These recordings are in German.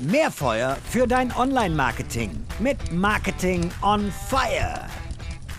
Mehr Feuer für dein Online-Marketing mit Marketing on Fire.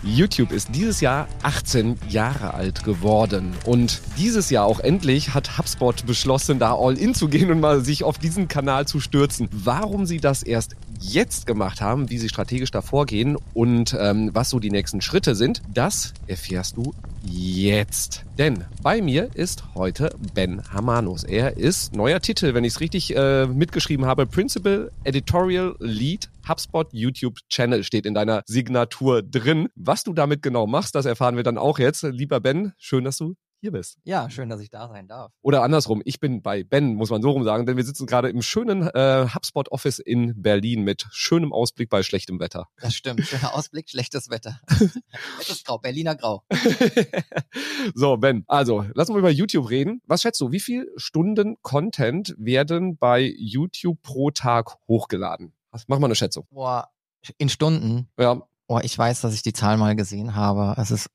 YouTube ist dieses Jahr 18 Jahre alt geworden. Und dieses Jahr auch endlich hat HubSpot beschlossen, da all in zu gehen und mal sich auf diesen Kanal zu stürzen. Warum sie das erst jetzt gemacht haben, wie sie strategisch da vorgehen und ähm, was so die nächsten Schritte sind, das erfährst du jetzt. Denn bei mir ist heute Ben Hamanus. Er ist neuer Titel, wenn ich es richtig äh, mitgeschrieben habe, Principal Editorial Lead HubSpot YouTube Channel steht in deiner Signatur drin. Was du damit genau machst, das erfahren wir dann auch jetzt. Lieber Ben, schön, dass du hier bist. Ja, schön, dass ich da sein darf. Oder andersrum, ich bin bei Ben, muss man so rum sagen, denn wir sitzen gerade im schönen äh, HubSpot Office in Berlin mit schönem Ausblick bei schlechtem Wetter. Das stimmt, schöner Ausblick, schlechtes Wetter. Nettes Grau, Berliner Grau. so, Ben, also lass uns mal über YouTube reden. Was schätzt du, wie viele Stunden Content werden bei YouTube pro Tag hochgeladen? Mach mal eine Schätzung. Boah, in Stunden? Ja. Boah, ich weiß, dass ich die Zahl mal gesehen habe. Es ist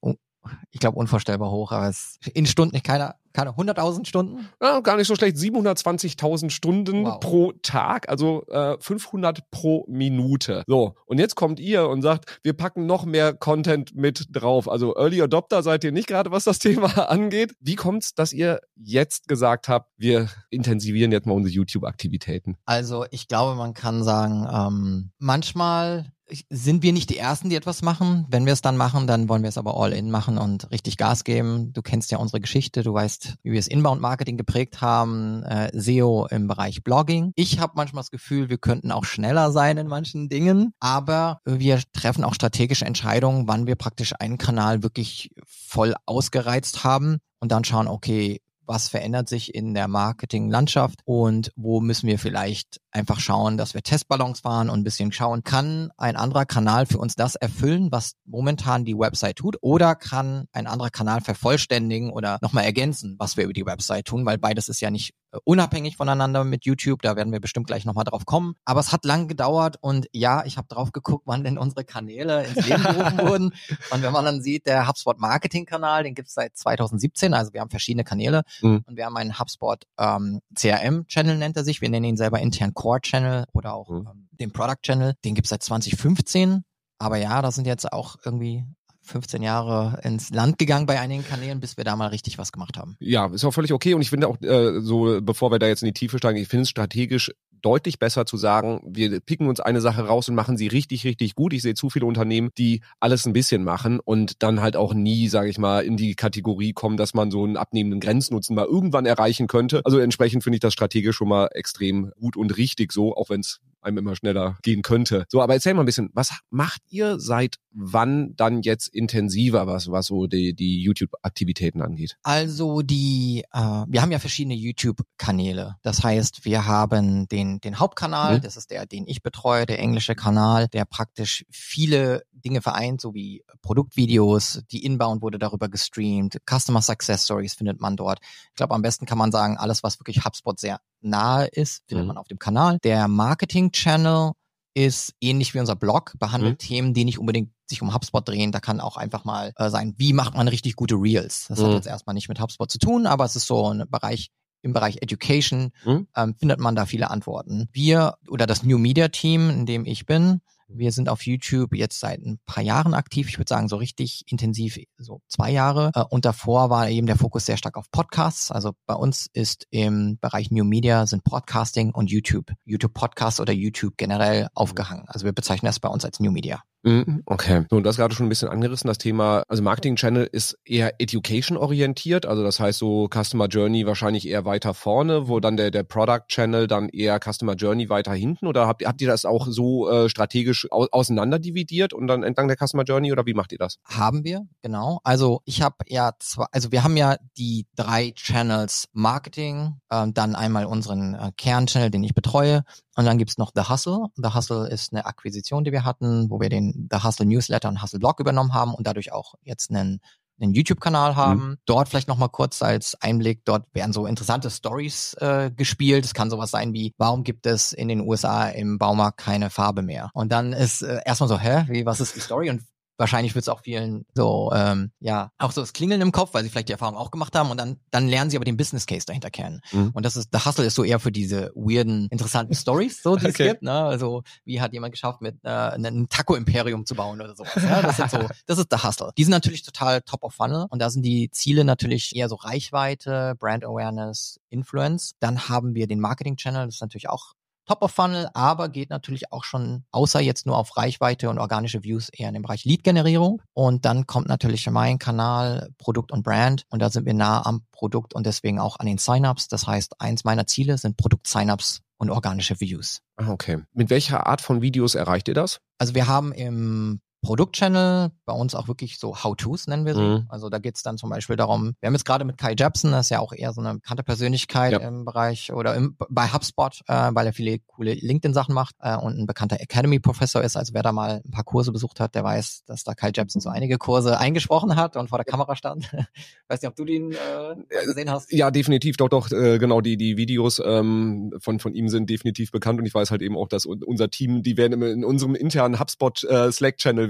ich glaube, unvorstellbar hoch, aber es in Stunden, keine, keine 100.000 Stunden? Ja, gar nicht so schlecht. 720.000 Stunden wow. pro Tag, also äh, 500 pro Minute. So, und jetzt kommt ihr und sagt, wir packen noch mehr Content mit drauf. Also Early Adopter seid ihr nicht gerade, was das Thema angeht. Wie kommt's, dass ihr jetzt gesagt habt, wir intensivieren jetzt mal unsere YouTube-Aktivitäten? Also ich glaube, man kann sagen, ähm, manchmal sind wir nicht die Ersten, die etwas machen. Wenn wir es dann machen, dann wollen wir es aber all in machen und richtig Gas geben. Du kennst ja unsere Geschichte, du weißt, wie wir es Inbound-Marketing geprägt haben, äh, SEO im Bereich Blogging. Ich habe manchmal das Gefühl, wir könnten auch schneller sein in manchen Dingen, aber wir treffen auch strategische Entscheidungen, wann wir praktisch einen Kanal wirklich voll ausgereizt haben und dann schauen, okay, was verändert sich in der Marketinglandschaft und wo müssen wir vielleicht einfach schauen, dass wir Testballons fahren und ein bisschen schauen, kann ein anderer Kanal für uns das erfüllen, was momentan die Website tut oder kann ein anderer Kanal vervollständigen oder nochmal ergänzen, was wir über die Website tun, weil beides ist ja nicht unabhängig voneinander mit YouTube, da werden wir bestimmt gleich nochmal drauf kommen. Aber es hat lang gedauert und ja, ich habe drauf geguckt, wann denn unsere Kanäle ins Leben gerufen wurden. Und wenn man dann sieht, der HubSpot Marketing Kanal, den gibt's seit 2017, also wir haben verschiedene Kanäle mhm. und wir haben einen HubSpot ähm, CRM Channel nennt er sich, wir nennen ihn selber intern Core Channel oder auch mhm. ähm, den Product Channel, den gibt's seit 2015. Aber ja, da sind jetzt auch irgendwie 15 Jahre ins Land gegangen bei einigen Kanälen, bis wir da mal richtig was gemacht haben. Ja, ist auch völlig okay. Und ich finde auch, äh, so bevor wir da jetzt in die Tiefe steigen, ich finde es strategisch deutlich besser zu sagen, wir picken uns eine Sache raus und machen sie richtig, richtig gut. Ich sehe zu viele Unternehmen, die alles ein bisschen machen und dann halt auch nie, sage ich mal, in die Kategorie kommen, dass man so einen abnehmenden Grenznutzen mal irgendwann erreichen könnte. Also entsprechend finde ich das strategisch schon mal extrem gut und richtig so, auch wenn es einem immer schneller gehen könnte. So, aber erzähl mal ein bisschen, was macht ihr seit wann dann jetzt intensiver, was, was so die, die YouTube-Aktivitäten angeht? Also die, äh, wir haben ja verschiedene YouTube-Kanäle. Das heißt, wir haben den, den Hauptkanal, mhm. das ist der, den ich betreue, der englische Kanal, der praktisch viele Dinge vereint, so wie Produktvideos, die Inbound wurde darüber gestreamt, Customer Success Stories findet man dort. Ich glaube, am besten kann man sagen, alles, was wirklich HubSpot sehr nahe ist, findet mhm. man auf dem Kanal. Der Marketing Channel ist ähnlich wie unser Blog, behandelt mhm. Themen, die nicht unbedingt sich um HubSpot drehen. Da kann auch einfach mal äh, sein, wie macht man richtig gute Reels. Das mhm. hat jetzt erstmal nicht mit HubSpot zu tun, aber es ist so ein Bereich, im Bereich Education mhm. ähm, findet man da viele Antworten. Wir oder das New Media Team, in dem ich bin, wir sind auf YouTube jetzt seit ein paar Jahren aktiv. Ich würde sagen, so richtig intensiv, so zwei Jahre. Äh, und davor war eben der Fokus sehr stark auf Podcasts. Also bei uns ist im Bereich New Media sind Podcasting und YouTube, YouTube Podcast oder YouTube generell aufgehangen. Also wir bezeichnen das bei uns als New Media. Mhm, okay. So, und das gerade schon ein bisschen angerissen, das Thema, also Marketing Channel ist eher Education orientiert, also das heißt so Customer Journey wahrscheinlich eher weiter vorne, wo dann der, der Product Channel dann eher Customer Journey weiter hinten oder habt, habt ihr das auch so äh, strategisch au auseinander dividiert und dann entlang der Customer Journey oder wie macht ihr das? Haben wir, genau. Also ich habe ja zwei, also wir haben ja die drei Channels Marketing, äh, dann einmal unseren äh, Kernchannel, den ich betreue und dann gibt's noch The Hustle. The Hustle ist eine Akquisition, die wir hatten, wo wir den The Hustle Newsletter und Hustle Blog übernommen haben und dadurch auch jetzt einen einen YouTube-Kanal mhm. haben. Mhm. Dort vielleicht nochmal kurz als Einblick, dort werden so interessante Stories äh, gespielt. Es kann sowas sein wie, warum gibt es in den USA im Baumarkt keine Farbe mehr? Und dann ist äh, erstmal so, hä, wie, was ist die Story? Und wahrscheinlich wird es auch vielen so, ähm, ja, auch so das Klingeln im Kopf, weil sie vielleicht die Erfahrung auch gemacht haben und dann, dann lernen sie aber den Business Case dahinter kennen. Mhm. Und das ist, der Hustle ist so eher für diese weirden, interessanten Stories, so, die okay. es gibt, ne? Also, wie hat jemand geschafft, mit äh, einem Taco-Imperium zu bauen oder sowas. Ja? Das sind so, das ist der Hustle. Die sind natürlich total top of funnel und da sind die Ziele natürlich eher so Reichweite, Brand Awareness, Influence. Dann haben wir den Marketing-Channel, das ist natürlich auch Top of Funnel, aber geht natürlich auch schon, außer jetzt nur auf Reichweite und organische Views, eher in den Bereich Lead-Generierung. Und dann kommt natürlich mein Kanal Produkt und Brand und da sind wir nah am Produkt und deswegen auch an den Sign-ups. Das heißt, eins meiner Ziele sind Produkt-Sign-ups und organische Views. Ah, okay. Mit welcher Art von Videos erreicht ihr das? Also wir haben im Produktchannel, bei uns auch wirklich so How-Tos nennen wir sie. Mhm. Also da geht's dann zum Beispiel darum, wir haben jetzt gerade mit Kai Jepsen, das ist ja auch eher so eine bekannte Persönlichkeit ja. im Bereich oder im, bei HubSpot, äh, weil er viele coole LinkedIn-Sachen macht äh, und ein bekannter Academy-Professor ist. Also wer da mal ein paar Kurse besucht hat, der weiß, dass da Kai Jepsen so einige Kurse eingesprochen hat und vor der Kamera stand. weiß nicht, ob du den äh, gesehen hast. Ja, definitiv, doch, doch, äh, genau, die, die Videos ähm, von, von ihm sind definitiv bekannt und ich weiß halt eben auch, dass unser Team, die werden in unserem internen HubSpot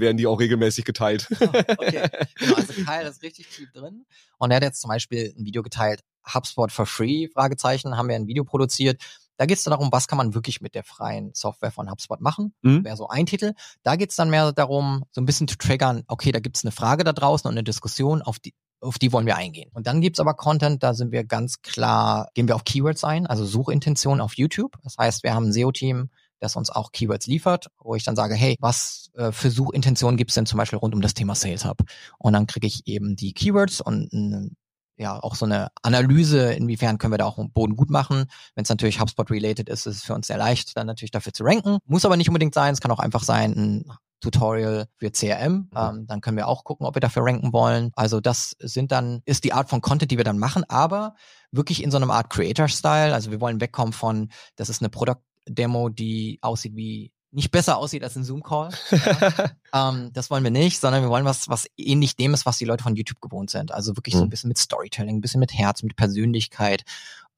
Slack-Channel werden die auch regelmäßig geteilt. Oh, okay, genau, also Kyle ist richtig tief drin. Und er hat jetzt zum Beispiel ein Video geteilt, HubSpot for free, Fragezeichen, haben wir ein Video produziert. Da geht es dann darum, was kann man wirklich mit der freien Software von HubSpot machen. Mhm. Wäre so ein Titel. Da geht es dann mehr darum, so ein bisschen zu triggern, okay, da gibt es eine Frage da draußen und eine Diskussion, auf die, auf die wollen wir eingehen. Und dann gibt's aber Content, da sind wir ganz klar, gehen wir auf Keywords ein, also Suchintention auf YouTube. Das heißt, wir haben ein SEO-Team, das uns auch Keywords liefert, wo ich dann sage, hey, was äh, für Suchintentionen gibt's denn zum Beispiel rund um das Thema Sales Hub? Und dann kriege ich eben die Keywords und äh, ja auch so eine Analyse, inwiefern können wir da auch einen Boden gut machen. Wenn es natürlich HubSpot-related ist, ist es für uns sehr leicht, dann natürlich dafür zu ranken. Muss aber nicht unbedingt sein, es kann auch einfach sein, ein Tutorial für CRM. Ähm, dann können wir auch gucken, ob wir dafür ranken wollen. Also das sind dann, ist die Art von Content, die wir dann machen, aber wirklich in so einem Art Creator-Style. Also wir wollen wegkommen von, das ist eine Product Demo, die aussieht wie nicht besser aussieht als ein Zoom-Call. Ja. ähm, das wollen wir nicht, sondern wir wollen was, was ähnlich dem ist, was die Leute von YouTube gewohnt sind. Also wirklich so ein mhm. bisschen mit Storytelling, ein bisschen mit Herz, mit Persönlichkeit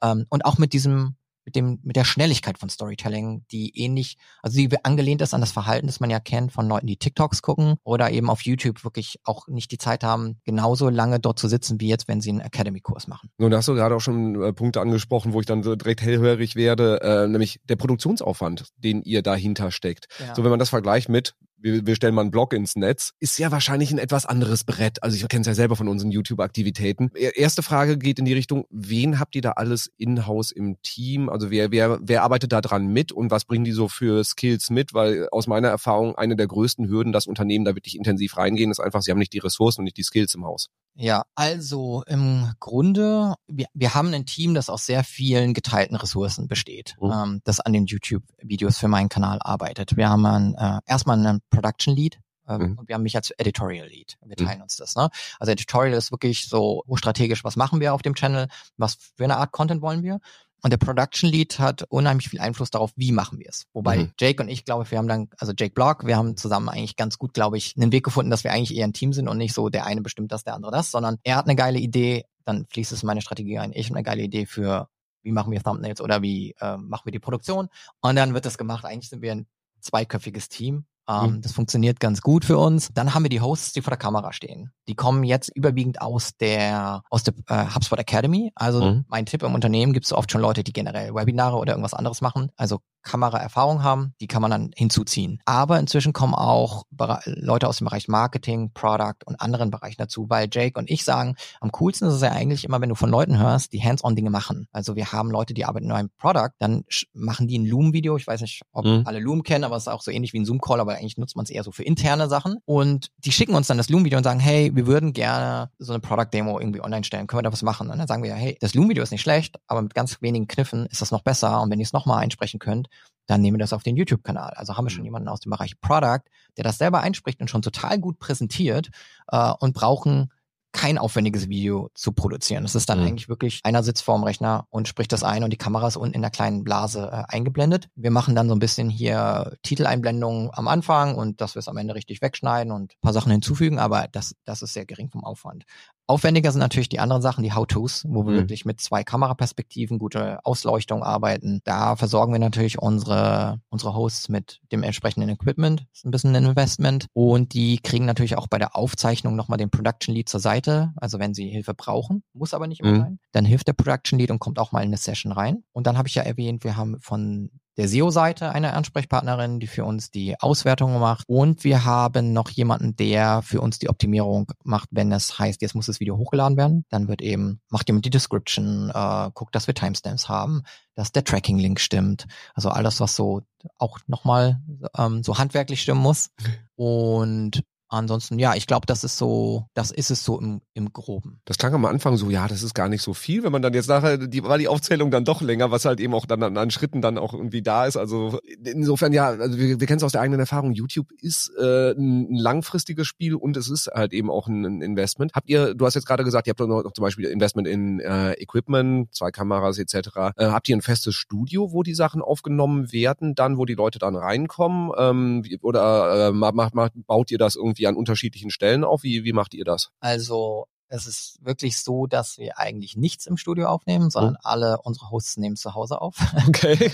ähm, und auch mit diesem mit dem, mit der Schnelligkeit von Storytelling, die ähnlich, also die angelehnt ist an das Verhalten, das man ja kennt von Leuten, die TikToks gucken oder eben auf YouTube wirklich auch nicht die Zeit haben, genauso lange dort zu sitzen, wie jetzt, wenn sie einen Academy-Kurs machen. Nun, da hast du gerade auch schon äh, Punkte angesprochen, wo ich dann so direkt hellhörig werde, äh, nämlich der Produktionsaufwand, den ihr dahinter steckt. Ja. So, wenn man das vergleicht mit, wir, wir stellen mal einen Blog ins Netz, ist ja wahrscheinlich ein etwas anderes Brett. Also ich kenne es ja selber von unseren YouTube-Aktivitäten. Erste Frage geht in die Richtung, wen habt ihr da alles in-house im Team? Also wer, wer, wer arbeitet da dran mit und was bringen die so für Skills mit? Weil aus meiner Erfahrung eine der größten Hürden, dass Unternehmen da wirklich intensiv reingehen, ist einfach, sie haben nicht die Ressourcen und nicht die Skills im Haus. Ja, also im Grunde, wir, wir haben ein Team, das aus sehr vielen geteilten Ressourcen besteht, mhm. ähm, das an den YouTube-Videos für meinen Kanal arbeitet. Wir haben ein, äh, erstmal einen Production Lead, ähm, mhm. Und wir haben mich als Editorial Lead. Wir mhm. teilen mhm. uns das. Ne? Also Editorial ist wirklich so strategisch, was machen wir auf dem Channel, was für eine Art Content wollen wir. Und der Production Lead hat unheimlich viel Einfluss darauf, wie machen wir es. Wobei mhm. Jake und ich, glaube wir haben dann, also Jake Block, wir haben zusammen eigentlich ganz gut, glaube ich, einen Weg gefunden, dass wir eigentlich eher ein Team sind und nicht so der eine bestimmt das, der andere das, sondern er hat eine geile Idee, dann fließt es in meine Strategie ein. Ich habe eine geile Idee für, wie machen wir Thumbnails oder wie äh, machen wir die Produktion. Und dann wird das gemacht. Eigentlich sind wir ein zweiköpfiges Team ähm, mhm. Das funktioniert ganz gut für uns. Dann haben wir die Hosts, die vor der Kamera stehen. Die kommen jetzt überwiegend aus der aus der äh, HubSpot Academy. Also mhm. mein Tipp im Unternehmen gibt es oft schon Leute, die generell Webinare oder irgendwas anderes machen. Also Kameraerfahrung haben, die kann man dann hinzuziehen. Aber inzwischen kommen auch Leute aus dem Bereich Marketing, Product und anderen Bereichen dazu, weil Jake und ich sagen, am coolsten ist es ja eigentlich immer, wenn du von Leuten hörst, die Hands-on-Dinge machen. Also wir haben Leute, die arbeiten in einem Product, dann machen die ein Loom-Video. Ich weiß nicht, ob mhm. alle Loom kennen, aber es ist auch so ähnlich wie ein Zoom-Call, aber eigentlich nutzt man es eher so für interne Sachen. Und die schicken uns dann das Loom-Video und sagen, hey, wir würden gerne so eine Product-Demo irgendwie online stellen. Können wir da was machen? Und dann sagen wir, ja, hey, das Loom-Video ist nicht schlecht, aber mit ganz wenigen Kniffen ist das noch besser. Und wenn ihr es nochmal einsprechen könnt, dann nehmen wir das auf den YouTube-Kanal. Also haben wir schon mhm. jemanden aus dem Bereich Product, der das selber einspricht und schon total gut präsentiert äh, und brauchen kein aufwendiges Video zu produzieren. Das ist dann mhm. eigentlich wirklich, einer sitzt vorm Rechner und spricht das ein und die Kamera ist unten in der kleinen Blase äh, eingeblendet. Wir machen dann so ein bisschen hier Titeleinblendungen am Anfang und dass wir es am Ende richtig wegschneiden und ein paar Sachen hinzufügen, aber das, das ist sehr gering vom Aufwand. Aufwendiger sind natürlich die anderen Sachen, die How-Tos, wo wir Mhm. wirklich mit zwei Kameraperspektiven, gute Ausleuchtung arbeiten. Da versorgen wir natürlich unsere, unsere Hosts mit dem entsprechenden Equipment. Das ist ein bisschen ein Investment. Und die kriegen natürlich auch bei der Aufzeichnung nochmal den Production Lead zur Seite. Also wenn sie Hilfe brauchen, muss aber nicht immer Mhm. sein. Dann hilft der Production Lead und kommt auch mal in eine Session rein. Und dann habe ich ja erwähnt, wir haben von der SEO-Seite eine Ansprechpartnerin, die für uns die Auswertung macht. Und wir haben noch jemanden, der für uns die Optimierung macht, wenn es heißt, jetzt muss das Video hochgeladen werden. Dann wird eben, macht jemand die Description, äh, guckt, dass wir Timestamps haben, dass der Tracking-Link stimmt. Also alles, was so auch nochmal ähm, so handwerklich stimmen muss. Und ansonsten, ja, ich glaube, das ist so, das ist es so im, im Groben. Das klang am Anfang so, ja, das ist gar nicht so viel, wenn man dann jetzt nachher, die, war die Aufzählung dann doch länger, was halt eben auch dann an, an Schritten dann auch irgendwie da ist. Also insofern, ja, also wir, wir kennen es aus der eigenen Erfahrung, YouTube ist äh, ein, langfristiges Spiel und es ist halt eben auch ein, ein Investment. Habt ihr, du hast jetzt gerade gesagt, ihr habt noch, noch zum Beispiel Investment in äh, Equipment, zwei Kameras etc. Äh, habt ihr ein festes Studio, wo die Sachen aufgenommen werden, dann, wo die Leute dann reinkommen? Ähm, oder äh, macht, macht, baut ihr das irgendwie an unterschiedlichen Stellen auf? Wie, wie macht ihr das? Also es ist wirklich so, dass wir eigentlich nichts im Studio aufnehmen, sondern alle unsere Hosts nehmen zu Hause auf. Okay.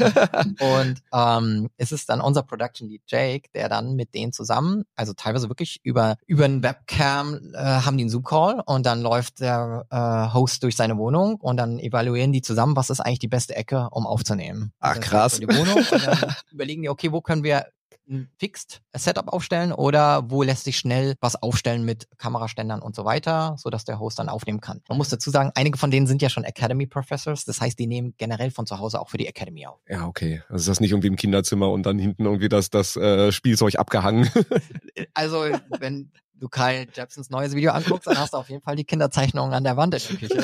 Und ähm, es ist dann unser Production Lead Jake, der dann mit denen zusammen, also teilweise wirklich über über einen Webcam äh, haben die einen Zoom Call und dann läuft der äh, Host durch seine Wohnung und dann evaluieren die zusammen, was ist eigentlich die beste Ecke, um aufzunehmen. Ach, krass. Die Wohnung und dann überlegen die, okay, wo können wir ein Fixed Setup aufstellen oder wo lässt sich schnell was aufstellen mit Kameraständern und so weiter, so dass der Host dann aufnehmen kann. Man muss dazu sagen, einige von denen sind ja schon Academy Professors, das heißt, die nehmen generell von zu Hause auch für die Academy auf. Ja, okay. Also ist das nicht irgendwie im Kinderzimmer und dann hinten irgendwie das, das äh, Spielzeug abgehangen. Also, wenn du Kyle Jepsons neues Video anguckst, dann hast du auf jeden Fall die Kinderzeichnungen an der Wand in der Küche.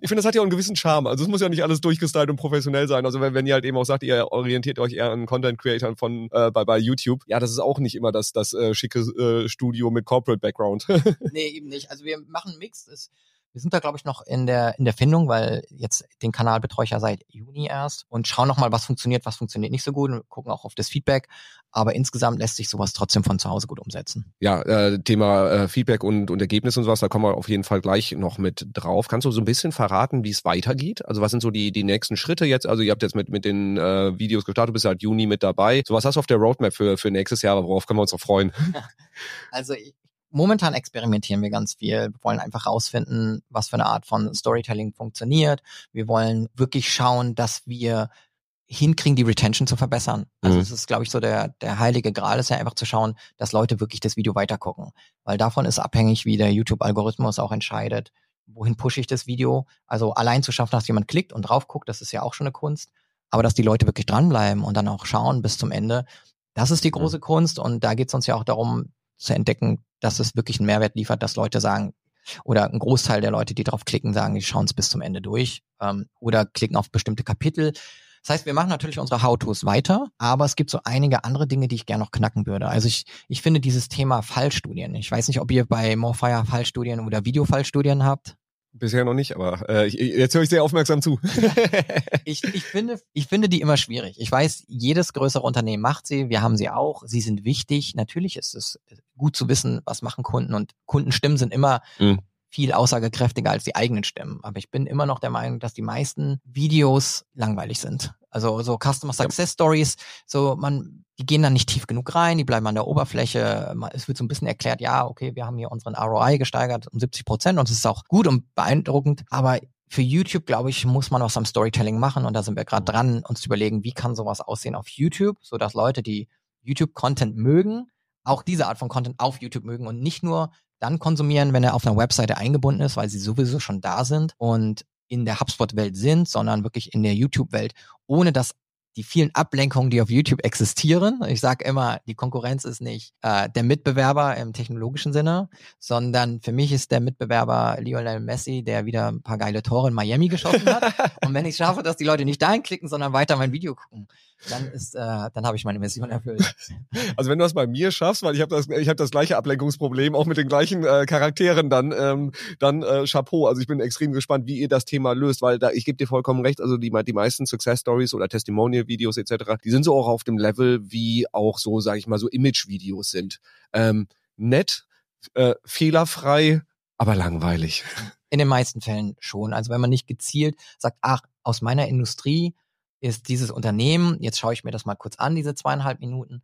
ich finde, das hat ja auch einen gewissen Charme. Also es muss ja nicht alles durchgestylt und professionell sein. Also wenn, wenn ihr halt eben auch sagt, ihr orientiert euch eher an Content Creatern von äh, bei, bei YouTube, ja, das ist auch nicht immer das, das äh, schicke äh, Studio mit Corporate Background. nee, eben nicht. Also wir machen Mix. Es, wir sind da, glaube ich, noch in der, in der Findung, weil jetzt den Kanal betreue ich ja seit Juni erst und schauen nochmal, was funktioniert, was funktioniert nicht so gut und gucken auch auf das Feedback. Aber insgesamt lässt sich sowas trotzdem von zu Hause gut umsetzen. ja, äh, Thema äh, Feedback und, und Ergebnis und sowas, da kommen wir auf jeden Fall gleich noch mit drauf. Kannst du so ein bisschen verraten, wie es weitergeht? Also was sind so die, die nächsten Schritte jetzt? Also ihr habt jetzt mit, mit den äh, Videos gestartet, du bist seit Juni mit dabei. So was hast du auf der Roadmap für, für nächstes Jahr? Worauf können wir uns noch freuen? Also ich, momentan experimentieren wir ganz viel. Wir wollen einfach rausfinden, was für eine Art von Storytelling funktioniert. Wir wollen wirklich schauen, dass wir hinkriegen, die Retention zu verbessern. Also Mhm. es ist, glaube ich, so der, der heilige Gral ist ja einfach zu schauen, dass Leute wirklich das Video weitergucken. Weil davon ist abhängig, wie der YouTube-Algorithmus auch entscheidet, wohin pushe ich das Video. Also allein zu schaffen, dass jemand klickt und drauf guckt, das ist ja auch schon eine Kunst. Aber dass die Leute wirklich dranbleiben und dann auch schauen bis zum Ende, das ist die große Kunst. Und da geht es uns ja auch darum zu entdecken, dass es wirklich einen Mehrwert liefert, dass Leute sagen, oder ein Großteil der Leute, die drauf klicken, sagen, die schauen es bis zum Ende durch ähm, oder klicken auf bestimmte Kapitel. Das heißt, wir machen natürlich unsere How-Tos weiter, aber es gibt so einige andere Dinge, die ich gerne noch knacken würde. Also ich, ich finde dieses Thema Fallstudien. Ich weiß nicht, ob ihr bei Morfire Fallstudien oder Videofallstudien habt. Bisher noch nicht, aber äh, ich, jetzt höre ich sehr aufmerksam zu. Ich, ich, finde, ich finde die immer schwierig. Ich weiß, jedes größere Unternehmen macht sie. Wir haben sie auch. Sie sind wichtig. Natürlich ist es gut zu wissen, was machen Kunden und Kundenstimmen sind immer Mhm. Viel aussagekräftiger als die eigenen Stimmen. Aber ich bin immer noch der Meinung, dass die meisten Videos langweilig sind. Also so Customer Success Stories, so man, die gehen dann nicht tief genug rein, die bleiben an der Oberfläche. Es wird so ein bisschen erklärt, ja, okay, wir haben hier unseren ROI gesteigert um 70 Prozent und es ist auch gut und beeindruckend. Aber für YouTube, glaube ich, muss man was am Storytelling machen und da sind wir gerade dran, uns zu überlegen, wie kann sowas aussehen auf YouTube, so dass Leute, die YouTube-Content mögen, auch diese Art von Content auf YouTube mögen und nicht nur dann konsumieren, wenn er auf einer Webseite eingebunden ist, weil sie sowieso schon da sind und in der HubSpot-Welt sind, sondern wirklich in der YouTube-Welt, ohne dass die vielen Ablenkungen, die auf YouTube existieren. Ich sage immer, die Konkurrenz ist nicht äh, der Mitbewerber im technologischen Sinne, sondern für mich ist der Mitbewerber Lionel Messi, der wieder ein paar geile Tore in Miami geschossen hat. Und wenn ich schaffe, dass die Leute nicht dahin klicken, sondern weiter mein Video gucken, dann ist, äh, dann habe ich meine Mission erfüllt. Also wenn du das bei mir schaffst, weil ich habe das, ich habe das gleiche Ablenkungsproblem, auch mit den gleichen äh, Charakteren, dann, ähm, dann äh, Chapeau. Also ich bin extrem gespannt, wie ihr das Thema löst, weil da ich gebe dir vollkommen recht. Also die, die meisten Success Stories oder Testimonial-Videos etc. Die sind so auch auf dem Level, wie auch so, sage ich mal, so Image-Videos sind. Ähm, nett, äh, fehlerfrei. Aber langweilig. In den meisten Fällen schon. Also wenn man nicht gezielt sagt, ach, aus meiner Industrie ist dieses Unternehmen, jetzt schaue ich mir das mal kurz an, diese zweieinhalb Minuten.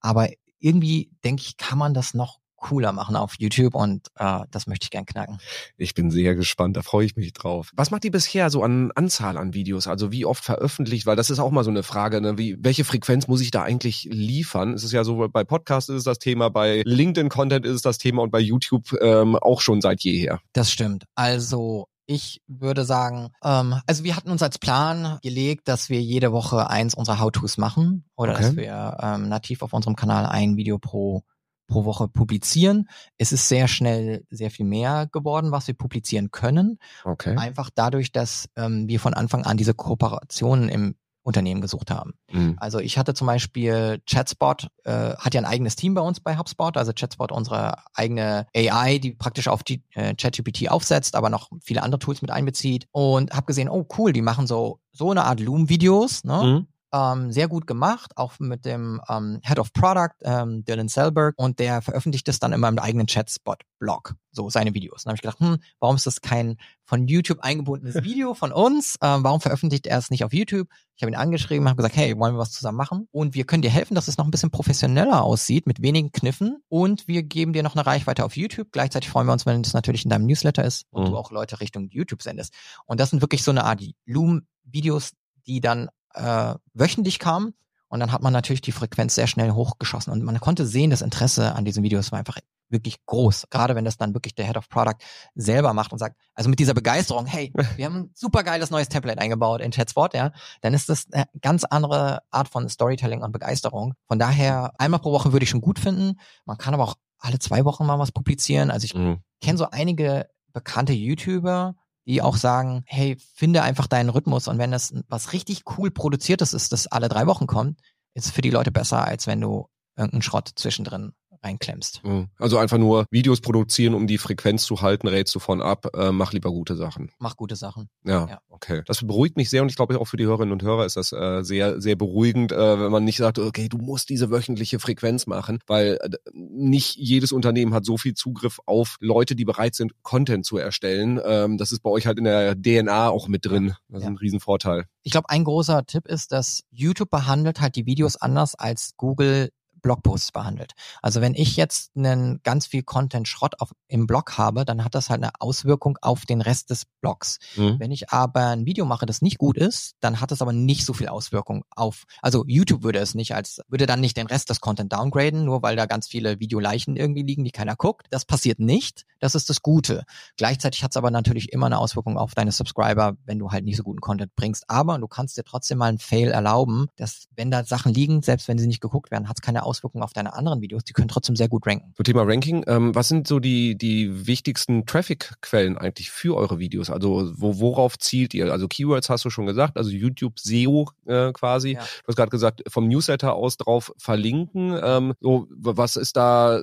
Aber irgendwie, denke ich, kann man das noch cooler machen auf YouTube und äh, das möchte ich gern knacken. Ich bin sehr gespannt, da freue ich mich drauf. Was macht ihr bisher so an Anzahl an Videos? Also wie oft veröffentlicht? Weil das ist auch mal so eine Frage, ne? wie, welche Frequenz muss ich da eigentlich liefern? Es ist ja so, bei Podcasts ist es das Thema, bei LinkedIn-Content ist es das Thema und bei YouTube ähm, auch schon seit jeher. Das stimmt. Also ich würde sagen, ähm, also wir hatten uns als Plan gelegt, dass wir jede Woche eins unserer How-Tos machen oder okay. dass wir ähm, nativ auf unserem Kanal ein Video pro pro Woche publizieren. Es ist sehr schnell sehr viel mehr geworden, was wir publizieren können. Okay. Einfach dadurch, dass ähm, wir von Anfang an diese Kooperationen im Unternehmen gesucht haben. Mhm. Also ich hatte zum Beispiel Chatspot, äh, hat ja ein eigenes Team bei uns bei HubSpot, also Chatspot unsere eigene AI, die praktisch auf die äh, ChatGPT aufsetzt, aber noch viele andere Tools mit einbezieht und habe gesehen, oh cool, die machen so so eine Art Loom-Videos, ne? Mhm ähm, sehr gut gemacht, auch mit dem ähm, Head of Product, ähm, Dylan Selberg, und der veröffentlicht es dann in meinem eigenen Chatspot-Blog, so seine Videos. Und dann habe ich gedacht, hm, warum ist das kein von YouTube eingebundenes Video von uns? Ähm, warum veröffentlicht er es nicht auf YouTube? Ich habe ihn angeschrieben, habe gesagt, hey, wollen wir was zusammen machen? Und wir können dir helfen, dass es noch ein bisschen professioneller aussieht, mit wenigen Kniffen. Und wir geben dir noch eine Reichweite auf YouTube. Gleichzeitig freuen wir uns, wenn es natürlich in deinem Newsletter ist und mhm. du auch Leute Richtung YouTube sendest. Und das sind wirklich so eine Art Loom-Videos, die dann äh, wöchentlich kam. Und dann hat man natürlich die Frequenz sehr schnell hochgeschossen. Und man konnte sehen, das Interesse an diesen Videos war einfach wirklich groß. Gerade wenn das dann wirklich der Head of Product selber macht und sagt, also mit dieser Begeisterung, hey, wir haben ein super geiles neues Template eingebaut in Chatspot, ja, dann ist das eine ganz andere Art von Storytelling und Begeisterung. Von daher, einmal pro Woche würde ich schon gut finden. Man kann aber auch alle zwei Wochen mal was publizieren. Also ich mhm. kenne so einige bekannte YouTuber, die auch sagen, hey, finde einfach deinen Rhythmus. Und wenn das was richtig cool produziertes ist, das alle drei Wochen kommt, ist für die Leute besser, als wenn du irgendeinen Schrott zwischendrin reinklemmst. Mhm. Also einfach nur Videos produzieren, um die Frequenz zu halten, rätst du von ab, äh, mach lieber gute Sachen. Mach gute Sachen. Ja, ja, okay. Das beruhigt mich sehr und ich glaube auch für die Hörerinnen und Hörer ist das äh, sehr, sehr beruhigend, äh, wenn man nicht sagt, okay, du musst diese wöchentliche Frequenz machen, weil äh, nicht jedes Unternehmen hat so viel Zugriff auf Leute, die bereit sind, Content zu erstellen. Ähm, das ist bei euch halt in der DNA auch mit drin. Das ist ja. ein Riesenvorteil. Ich glaube, ein großer Tipp ist, dass YouTube behandelt halt die Videos anders als Google Blogposts behandelt. Also wenn ich jetzt einen ganz viel Content-Schrott auf, im Blog habe, dann hat das halt eine Auswirkung auf den Rest des Blogs. Mhm. Wenn ich aber ein Video mache, das nicht gut ist, dann hat es aber nicht so viel Auswirkung auf, also YouTube würde es nicht als, würde dann nicht den Rest des Content downgraden, nur weil da ganz viele Videoleichen irgendwie liegen, die keiner guckt. Das passiert nicht. Das ist das Gute. Gleichzeitig hat es aber natürlich immer eine Auswirkung auf deine Subscriber, wenn du halt nicht so guten Content bringst. Aber du kannst dir trotzdem mal einen Fail erlauben, dass wenn da Sachen liegen, selbst wenn sie nicht geguckt werden, hat es keine Auswirkungen auf deine anderen Videos. Die können trotzdem sehr gut ranken. Zum Thema Ranking, ähm, was sind so die, die wichtigsten Traffic-Quellen eigentlich für eure Videos? Also wo, worauf zielt ihr? Also Keywords hast du schon gesagt, also YouTube SEO äh, quasi. Ja. Du hast gerade gesagt, vom Newsletter aus drauf verlinken. Ähm, so, was ist da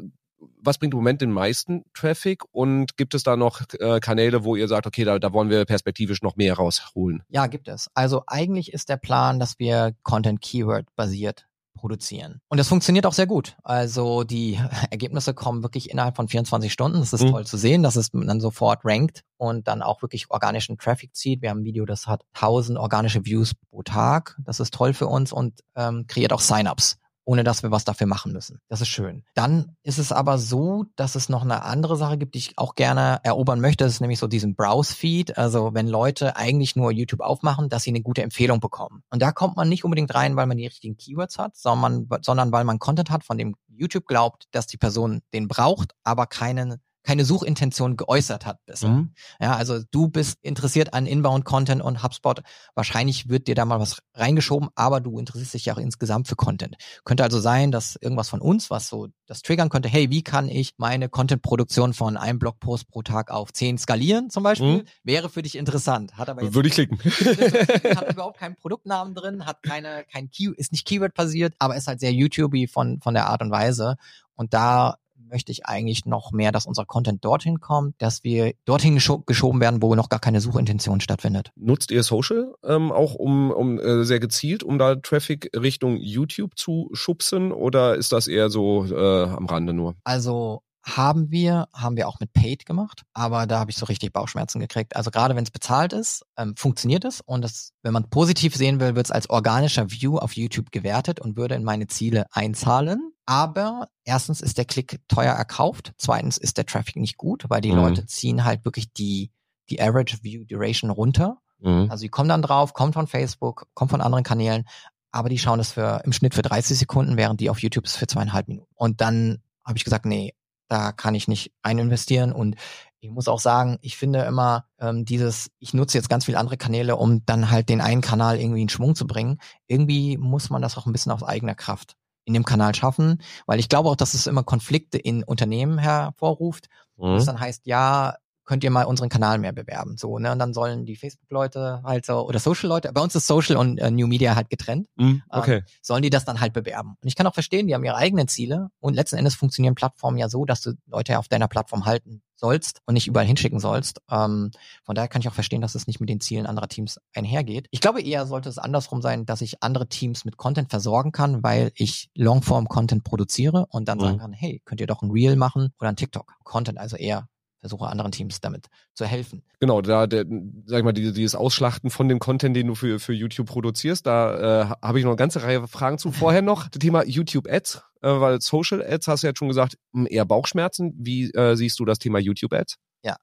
was bringt im Moment den meisten Traffic und gibt es da noch äh, Kanäle, wo ihr sagt, okay, da, da wollen wir perspektivisch noch mehr rausholen? Ja, gibt es. Also eigentlich ist der Plan, dass wir Content Keyword basiert produzieren. Und das funktioniert auch sehr gut. Also die Ergebnisse kommen wirklich innerhalb von 24 Stunden. Das ist mhm. toll zu sehen, dass es dann sofort rankt und dann auch wirklich organischen Traffic zieht. Wir haben ein Video, das hat 1000 organische Views pro Tag. Das ist toll für uns und ähm, kreiert auch Sign-ups ohne dass wir was dafür machen müssen. Das ist schön. Dann ist es aber so, dass es noch eine andere Sache gibt, die ich auch gerne erobern möchte. Das ist nämlich so diesen Browse-Feed. Also wenn Leute eigentlich nur YouTube aufmachen, dass sie eine gute Empfehlung bekommen. Und da kommt man nicht unbedingt rein, weil man die richtigen Keywords hat, sondern, sondern weil man Content hat, von dem YouTube glaubt, dass die Person den braucht, aber keinen keine Suchintention geäußert hat bisher. Mhm. Ja, also du bist interessiert an Inbound-Content und HubSpot. Wahrscheinlich wird dir da mal was reingeschoben, aber du interessierst dich ja auch insgesamt für Content. Könnte also sein, dass irgendwas von uns, was so das triggern könnte, hey, wie kann ich meine Content-Produktion von einem Blogpost pro Tag auf zehn skalieren zum Beispiel, mhm. wäre für dich interessant. Hat aber jetzt Würde ich klicken. hat überhaupt keinen Produktnamen drin, hat keine, kein Key, ist nicht Keyword-basiert, aber ist halt sehr YouTubey von, von der Art und Weise. Und da möchte ich eigentlich noch mehr, dass unser Content dorthin kommt, dass wir dorthin geschoben werden, wo noch gar keine Suchintention stattfindet. Nutzt ihr Social ähm, auch um, um äh, sehr gezielt, um da Traffic Richtung YouTube zu schubsen oder ist das eher so äh, am Rande nur? Also haben wir, haben wir auch mit Paid gemacht, aber da habe ich so richtig Bauchschmerzen gekriegt. Also gerade wenn es bezahlt ist, ähm, funktioniert es und das, wenn man positiv sehen will, wird es als organischer View auf YouTube gewertet und würde in meine Ziele einzahlen. Aber erstens ist der Klick teuer erkauft, zweitens ist der Traffic nicht gut, weil die mhm. Leute ziehen halt wirklich die, die Average View Duration runter. Mhm. Also die kommen dann drauf, kommt von Facebook, kommt von anderen Kanälen, aber die schauen das für im Schnitt für 30 Sekunden, während die auf YouTube ist für zweieinhalb Minuten. Und dann habe ich gesagt, nee, da kann ich nicht eininvestieren. Und ich muss auch sagen, ich finde immer ähm, dieses, ich nutze jetzt ganz viele andere Kanäle, um dann halt den einen Kanal irgendwie in Schwung zu bringen. Irgendwie muss man das auch ein bisschen aus eigener Kraft in dem Kanal schaffen, weil ich glaube auch, dass es immer Konflikte in Unternehmen hervorruft. Mhm. Das dann heißt, ja, könnt ihr mal unseren Kanal mehr bewerben. So, ne? Und dann sollen die Facebook-Leute halt so, oder Social-Leute, bei uns ist Social und äh, New Media halt getrennt. Mm, okay. Ähm, sollen die das dann halt bewerben. Und ich kann auch verstehen, die haben ihre eigenen Ziele und letzten Endes funktionieren Plattformen ja so, dass du Leute auf deiner Plattform halten sollst und nicht überall hinschicken sollst. Ähm, von daher kann ich auch verstehen, dass es nicht mit den Zielen anderer Teams einhergeht. Ich glaube eher sollte es andersrum sein, dass ich andere Teams mit Content versorgen kann, weil ich Longform-Content produziere und dann mhm. sagen kann, hey, könnt ihr doch ein Reel machen oder ein TikTok-Content, also eher versuche anderen Teams damit zu helfen. Genau, da, der, sag ich mal, dieses Ausschlachten von dem Content, den du für, für YouTube produzierst, da äh, habe ich noch eine ganze Reihe Fragen zu. Vorher noch das Thema YouTube Ads, äh, weil Social Ads hast du jetzt schon gesagt, eher Bauchschmerzen. Wie äh, siehst du das Thema YouTube Ads? Ja.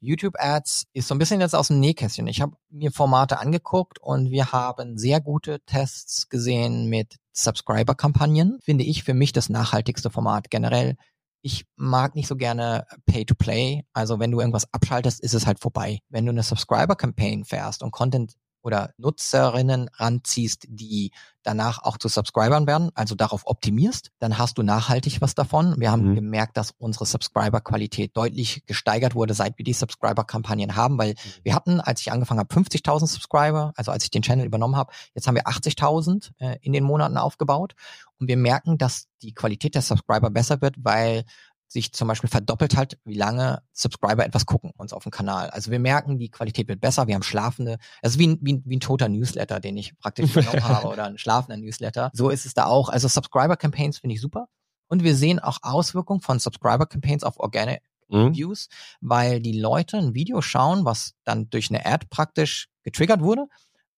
YouTube Ads ist so ein bisschen jetzt aus dem Nähkästchen. Ich habe mir Formate angeguckt und wir haben sehr gute Tests gesehen mit Subscriber-Kampagnen. Finde ich für mich das nachhaltigste Format. Generell ich mag nicht so gerne Pay-to-Play. Also wenn du irgendwas abschaltest, ist es halt vorbei. Wenn du eine Subscriber-Campaign fährst und Content oder Nutzerinnen ranziehst, die danach auch zu Subscribern werden, also darauf optimierst, dann hast du nachhaltig was davon. Wir haben mhm. gemerkt, dass unsere Subscriber-Qualität deutlich gesteigert wurde, seit wir die Subscriber-Kampagnen haben, weil mhm. wir hatten, als ich angefangen habe, 50.000 Subscriber, also als ich den Channel übernommen habe, jetzt haben wir 80.000 äh, in den Monaten aufgebaut und wir merken, dass die Qualität der Subscriber besser wird, weil sich zum Beispiel verdoppelt hat, wie lange Subscriber etwas gucken uns auf dem Kanal. Also wir merken, die Qualität wird besser, wir haben schlafende, also wie ein, wie ein, wie ein toter Newsletter, den ich praktisch genommen habe oder ein schlafender Newsletter. So ist es da auch. Also Subscriber-Campaigns finde ich super. Und wir sehen auch Auswirkungen von Subscriber-Campaigns auf Organic mhm. Views, weil die Leute ein Video schauen, was dann durch eine Ad praktisch getriggert wurde,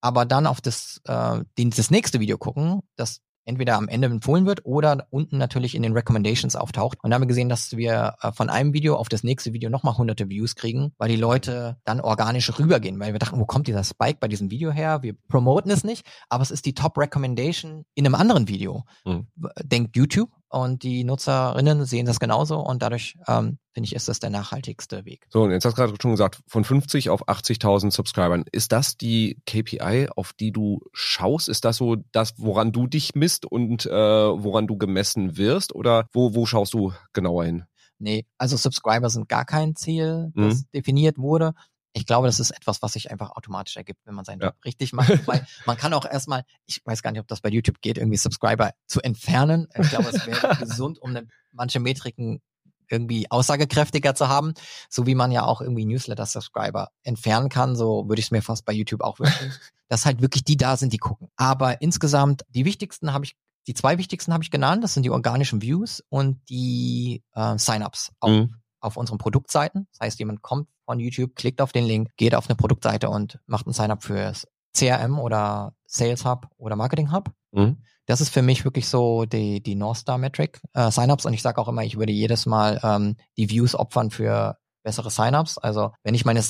aber dann auf das, äh, das nächste Video gucken, das entweder am Ende empfohlen wird oder unten natürlich in den Recommendations auftaucht. Und da haben wir gesehen, dass wir äh, von einem Video auf das nächste Video nochmal hunderte Views kriegen, weil die Leute dann organisch rübergehen, weil wir dachten, wo kommt dieser Spike bei diesem Video her? Wir promoten es nicht, aber es ist die Top Recommendation in einem anderen Video. Mhm. Denkt YouTube und die Nutzerinnen sehen das genauso und dadurch ähm, finde ich, ist das der nachhaltigste Weg. So, und jetzt hast du gerade schon gesagt, von 50 auf 80.000 Subscribern. Ist das die KPI, auf die du schaust? Ist das so das, woran du dich misst und äh, woran du gemessen wirst? Oder wo, wo schaust du genauer hin? Nee, also Subscriber sind gar kein Ziel, das mhm. definiert wurde ich glaube, das ist etwas, was sich einfach automatisch ergibt, wenn man seinen Job richtig macht. Weil man kann auch erstmal, ich weiß gar nicht, ob das bei YouTube geht, irgendwie Subscriber zu entfernen. Ich glaube, es wäre gesund, um eine, manche Metriken irgendwie aussagekräftiger zu haben, so wie man ja auch irgendwie Newsletter-Subscriber entfernen kann, so würde ich es mir fast bei YouTube auch wünschen, dass halt wirklich die da sind, die gucken. Aber insgesamt, die wichtigsten habe ich, die zwei wichtigsten habe ich genannt, das sind die organischen Views und die äh, Sign-ups auf, mhm. Auf unseren Produktseiten. Das heißt, jemand kommt von YouTube, klickt auf den Link, geht auf eine Produktseite und macht ein Sign-up fürs CRM oder Sales Hub oder Marketing Hub. Mhm. Das ist für mich wirklich so die, die North Star Metric. Äh, Sign-ups und ich sage auch immer, ich würde jedes Mal ähm, die Views opfern für bessere Sign-ups. Also wenn ich meine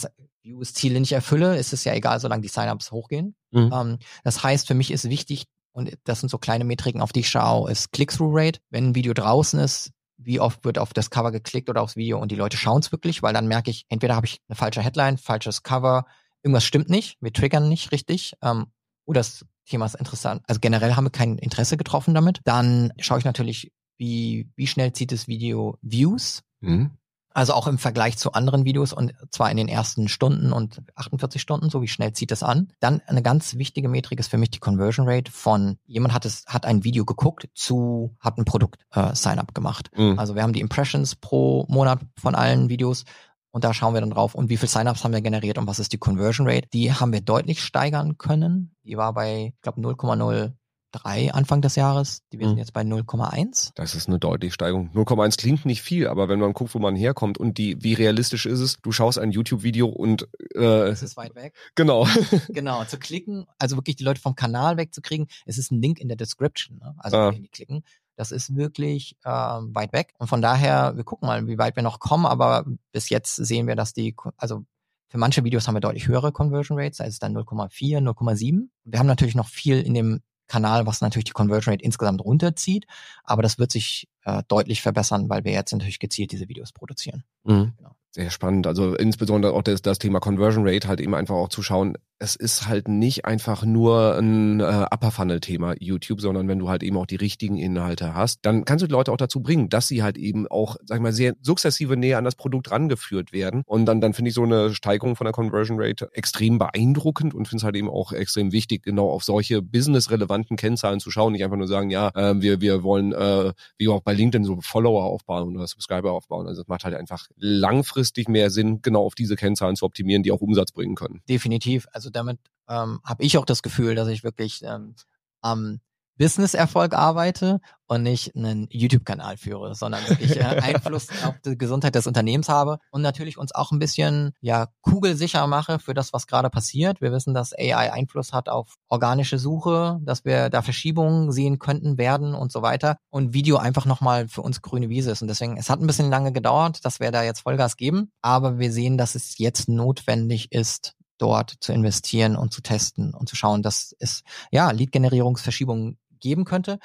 Views-Ziele nicht erfülle, ist es ja egal, solange die Sign-ups hochgehen. Mhm. Ähm, das heißt, für mich ist wichtig, und das sind so kleine Metriken, auf die ich schaue, ist Click-Through-Rate. Wenn ein Video draußen ist, wie oft wird auf das Cover geklickt oder aufs Video und die Leute schauen es wirklich, weil dann merke ich, entweder habe ich eine falsche Headline, falsches Cover, irgendwas stimmt nicht, wir triggern nicht richtig, ähm, oh, das Thema ist interessant. Also generell haben wir kein Interesse getroffen damit. Dann schaue ich natürlich, wie, wie schnell zieht das Video Views. Mhm. Also auch im Vergleich zu anderen Videos und zwar in den ersten Stunden und 48 Stunden, so wie schnell zieht es an. Dann eine ganz wichtige Metrik ist für mich die Conversion Rate von jemand hat es, hat ein Video geguckt zu, hat ein Produkt äh, Sign-up gemacht. Mhm. Also wir haben die Impressions pro Monat von allen Videos und da schauen wir dann drauf, und wie viel Sign-ups haben wir generiert und was ist die Conversion Rate. Die haben wir deutlich steigern können. Die war bei, ich glaube, 0,0 3 Anfang des Jahres. Die wir Mhm. sind jetzt bei 0,1. Das ist eine deutliche Steigerung. 0,1 klingt nicht viel, aber wenn man guckt, wo man herkommt und die, wie realistisch ist es, du schaust ein YouTube-Video und äh, Das ist weit weg. genau. Genau, zu klicken, also wirklich die Leute vom Kanal wegzukriegen. Es ist ein Link in der Description, ne? also Ah. wenn die klicken. Das ist wirklich ähm, weit weg. Und von daher, wir gucken mal, wie weit wir noch kommen, aber bis jetzt sehen wir, dass die, also für manche Videos haben wir deutlich höhere Conversion Rates, da ist es dann 0,4, 0,7. Wir haben natürlich noch viel in dem Kanal, was natürlich die Conversion Rate insgesamt runterzieht, aber das wird sich äh, deutlich verbessern, weil wir jetzt natürlich gezielt diese Videos produzieren. Mhm. Genau. Sehr spannend. Also insbesondere auch das, das Thema Conversion Rate, halt eben einfach auch zu schauen, es ist halt nicht einfach nur ein äh, Upper Funnel-Thema YouTube, sondern wenn du halt eben auch die richtigen Inhalte hast, dann kannst du die Leute auch dazu bringen, dass sie halt eben auch, sag ich mal, sehr sukzessive näher an das Produkt rangeführt werden. Und dann, dann finde ich so eine Steigerung von der Conversion Rate extrem beeindruckend und finde es halt eben auch extrem wichtig, genau auf solche business-relevanten Kennzahlen zu schauen. Nicht einfach nur sagen, ja, äh, wir, wir wollen, äh, wie auch bei LinkedIn, so Follower aufbauen oder Subscriber aufbauen. Also es macht halt einfach langfristig mehr Sinn, genau auf diese Kennzahlen zu optimieren, die auch Umsatz bringen können. Definitiv. Also damit ähm, habe ich auch das Gefühl, dass ich wirklich ähm, am Business-Erfolg arbeite und nicht einen YouTube-Kanal führe, sondern wirklich äh, Einfluss auf die Gesundheit des Unternehmens habe und natürlich uns auch ein bisschen ja kugelsicher mache für das, was gerade passiert. Wir wissen, dass AI Einfluss hat auf organische Suche, dass wir da Verschiebungen sehen könnten, werden und so weiter. Und Video einfach nochmal für uns grüne Wiese ist. Und deswegen, es hat ein bisschen lange gedauert, dass wir da jetzt Vollgas geben, aber wir sehen, dass es jetzt notwendig ist, dort zu investieren und zu testen und zu schauen, dass es ja Lead-Generierungsverschiebungen geben könnte.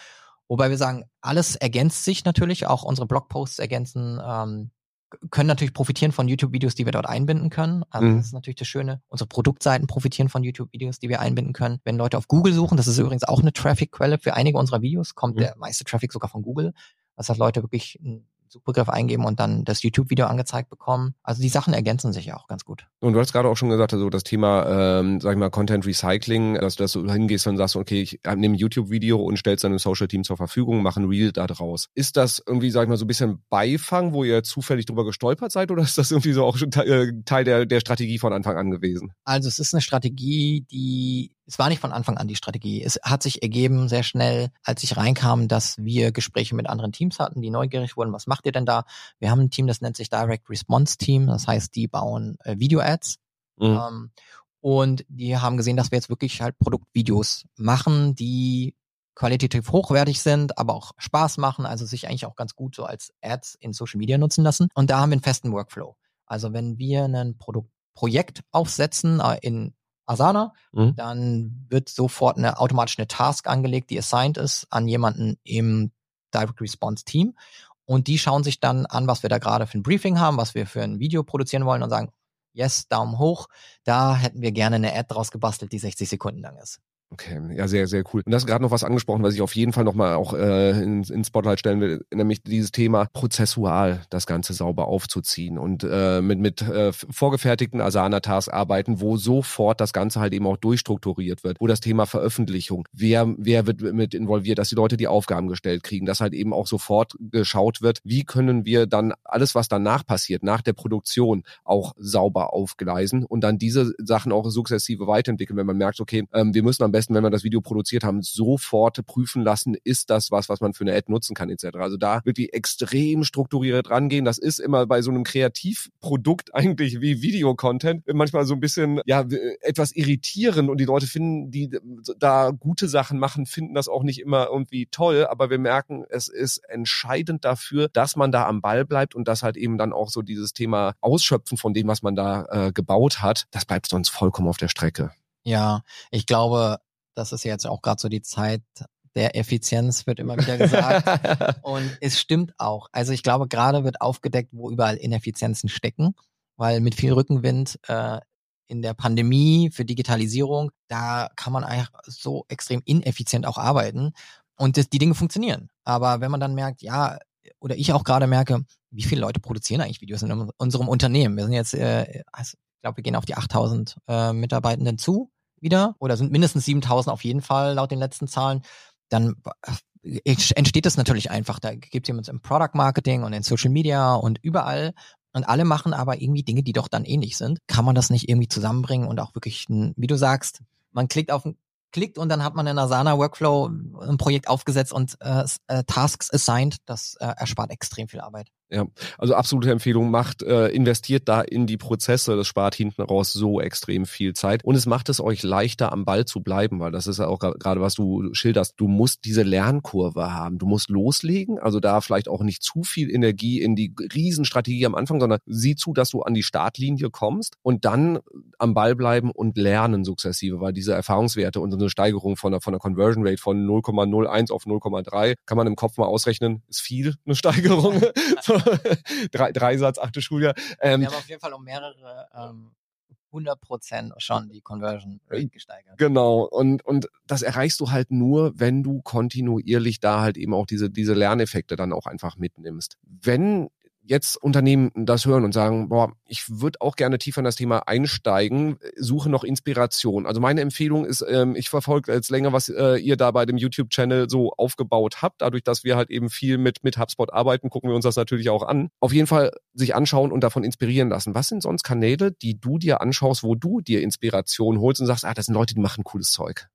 Wobei wir sagen, alles ergänzt sich natürlich, auch unsere Blogposts ergänzen, ähm, können natürlich profitieren von YouTube-Videos, die wir dort einbinden können. Also Mhm. das ist natürlich das Schöne. Unsere Produktseiten profitieren von YouTube-Videos, die wir einbinden können. Wenn Leute auf Google suchen, das ist übrigens auch eine Traffic-Quelle für einige unserer Videos, kommt Mhm. der meiste Traffic sogar von Google. Das heißt, Leute wirklich einen Suchbegriff eingeben und dann das YouTube-Video angezeigt bekommen. Also die Sachen ergänzen sich ja auch ganz gut. Und du hast gerade auch schon gesagt, also das Thema, ähm, sag ich mal, Content Recycling, dass, du hingehst und sagst, okay, ich nehme ein YouTube-Video und stellst dann im Social-Team zur Verfügung, mach ein Reel da draus. Ist das irgendwie, sag ich mal, so ein bisschen Beifang, wo ihr zufällig drüber gestolpert seid oder ist das irgendwie so auch schon äh, Teil der, der Strategie von Anfang an gewesen? Also es ist eine Strategie, die, es war nicht von Anfang an die Strategie. Es hat sich ergeben sehr schnell, als ich reinkam, dass wir Gespräche mit anderen Teams hatten, die neugierig wurden, was macht ihr denn da? Wir haben ein Team, das nennt sich Direct Response Team. Das heißt, die bauen äh, Video-Ads. Mhm. Ähm, und die haben gesehen, dass wir jetzt wirklich halt Produktvideos machen, die qualitativ hochwertig sind, aber auch Spaß machen, also sich eigentlich auch ganz gut so als Ads in Social Media nutzen lassen. Und da haben wir einen festen Workflow. Also wenn wir ein Produkt, Projekt aufsetzen äh, in Asana, Mhm. dann wird sofort eine automatisch eine Task angelegt, die assigned ist an jemanden im Direct Response Team. Und die schauen sich dann an, was wir da gerade für ein Briefing haben, was wir für ein Video produzieren wollen und sagen, yes, Daumen hoch, da hätten wir gerne eine Ad draus gebastelt, die 60 Sekunden lang ist. Okay, ja, sehr, sehr cool. Und du hast gerade noch was angesprochen, was ich auf jeden Fall nochmal auch äh, ins, ins Spotlight stellen will, nämlich dieses Thema prozessual das Ganze sauber aufzuziehen und äh, mit, mit äh, vorgefertigten Asana-Tasks arbeiten, wo sofort das Ganze halt eben auch durchstrukturiert wird, wo das Thema Veröffentlichung, wer, wer wird mit involviert, dass die Leute die Aufgaben gestellt kriegen, dass halt eben auch sofort geschaut wird, wie können wir dann alles, was danach passiert, nach der Produktion, auch sauber aufgleisen und dann diese Sachen auch sukzessive weiterentwickeln, wenn man merkt, okay, ähm, wir müssen am besten, wenn wir das Video produziert haben, sofort prüfen lassen, ist das was, was man für eine Ad nutzen kann, etc. Also da wirklich extrem strukturiert rangehen. Das ist immer bei so einem Kreativprodukt eigentlich wie Videocontent manchmal so ein bisschen, ja, etwas irritierend und die Leute finden, die da gute Sachen machen, finden das auch nicht immer irgendwie toll, aber wir merken, es ist entscheidend dafür, dass man da am Ball bleibt und dass halt eben dann auch so dieses Thema Ausschöpfen von dem, was man da äh, gebaut hat, das bleibt sonst vollkommen auf der Strecke. Ja, ich glaube, das ist jetzt auch gerade so die Zeit der Effizienz, wird immer wieder gesagt. Und es stimmt auch. Also ich glaube, gerade wird aufgedeckt, wo überall Ineffizienzen stecken, weil mit viel Rückenwind äh, in der Pandemie für Digitalisierung, da kann man einfach so extrem ineffizient auch arbeiten und das, die Dinge funktionieren. Aber wenn man dann merkt, ja, oder ich auch gerade merke, wie viele Leute produzieren eigentlich Videos in unserem Unternehmen? Wir sind jetzt, äh, also ich glaube, wir gehen auf die 8000 äh, Mitarbeitenden zu wieder oder sind mindestens 7000 auf jeden Fall laut den letzten Zahlen. Dann entsteht das natürlich einfach. Da gibt es im Product Marketing und in Social Media und überall. Und alle machen aber irgendwie Dinge, die doch dann ähnlich sind. Kann man das nicht irgendwie zusammenbringen und auch wirklich, wie du sagst, man klickt auf klickt und dann hat man in Asana Workflow ein Projekt aufgesetzt und äh, äh, Tasks assigned. Das äh, erspart extrem viel Arbeit. Ja, also absolute Empfehlung, macht, äh, investiert da in die Prozesse, das spart hinten raus so extrem viel Zeit und es macht es euch leichter am Ball zu bleiben, weil das ist ja auch gerade was du schilderst. Du musst diese Lernkurve haben, du musst loslegen, also da vielleicht auch nicht zu viel Energie in die Riesenstrategie am Anfang, sondern sieh zu, dass du an die Startlinie kommst und dann am Ball bleiben und lernen sukzessive, weil diese Erfahrungswerte und so eine Steigerung von der, von der Conversion Rate von 0,01 auf 0,3 kann man im Kopf mal ausrechnen, ist viel eine Steigerung. drei, Dreisatz, achte Schuljahr. Ähm, Wir haben auf jeden Fall um mehrere ähm, 100 Prozent schon die Conversion Rate gesteigert. Genau. Und, und das erreichst du halt nur, wenn du kontinuierlich da halt eben auch diese, diese Lerneffekte dann auch einfach mitnimmst. Wenn jetzt Unternehmen das hören und sagen, boah, ich würde auch gerne tiefer in das Thema einsteigen, suche noch Inspiration. Also meine Empfehlung ist, ähm, ich verfolge jetzt länger, was äh, ihr da bei dem YouTube-Channel so aufgebaut habt. Dadurch, dass wir halt eben viel mit, mit HubSpot arbeiten, gucken wir uns das natürlich auch an. Auf jeden Fall sich anschauen und davon inspirieren lassen. Was sind sonst Kanäle, die du dir anschaust, wo du dir Inspiration holst und sagst, ah, das sind Leute, die machen cooles Zeug?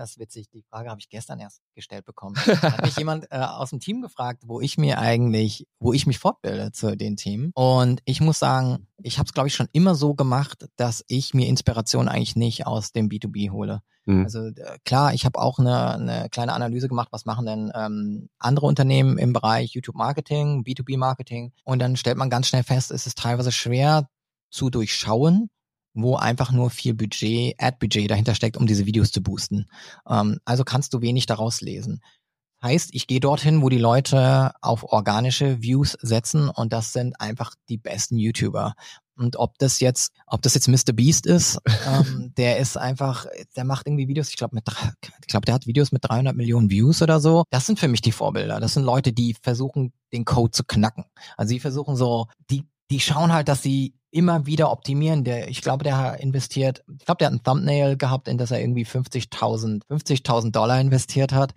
Das ist witzig. Die Frage habe ich gestern erst gestellt bekommen. Da hat mich jemand äh, aus dem Team gefragt, wo ich mir eigentlich, wo ich mich fortbilde zu den Themen. Und ich muss sagen, ich habe es, glaube ich, schon immer so gemacht, dass ich mir Inspiration eigentlich nicht aus dem B2B hole. Mhm. Also äh, klar, ich habe auch eine, eine kleine Analyse gemacht, was machen denn ähm, andere Unternehmen im Bereich YouTube-Marketing, B2B-Marketing. Und dann stellt man ganz schnell fest, es ist teilweise schwer zu durchschauen, wo einfach nur viel Budget, Ad-Budget dahinter steckt, um diese Videos zu boosten. Ähm, also kannst du wenig daraus lesen. Heißt, ich gehe dorthin, wo die Leute auf organische Views setzen und das sind einfach die besten YouTuber. Und ob das jetzt, ob das jetzt Mr. Beast ist, ähm, der ist einfach, der macht irgendwie Videos, ich glaube mit, ich glaube, der hat Videos mit 300 Millionen Views oder so. Das sind für mich die Vorbilder. Das sind Leute, die versuchen, den Code zu knacken. Also die versuchen so, die, die schauen halt, dass sie immer wieder optimieren. Der, ich glaube, der investiert, ich glaube, der hat ein Thumbnail gehabt, in das er irgendwie 50.000 50.000 Dollar investiert hat.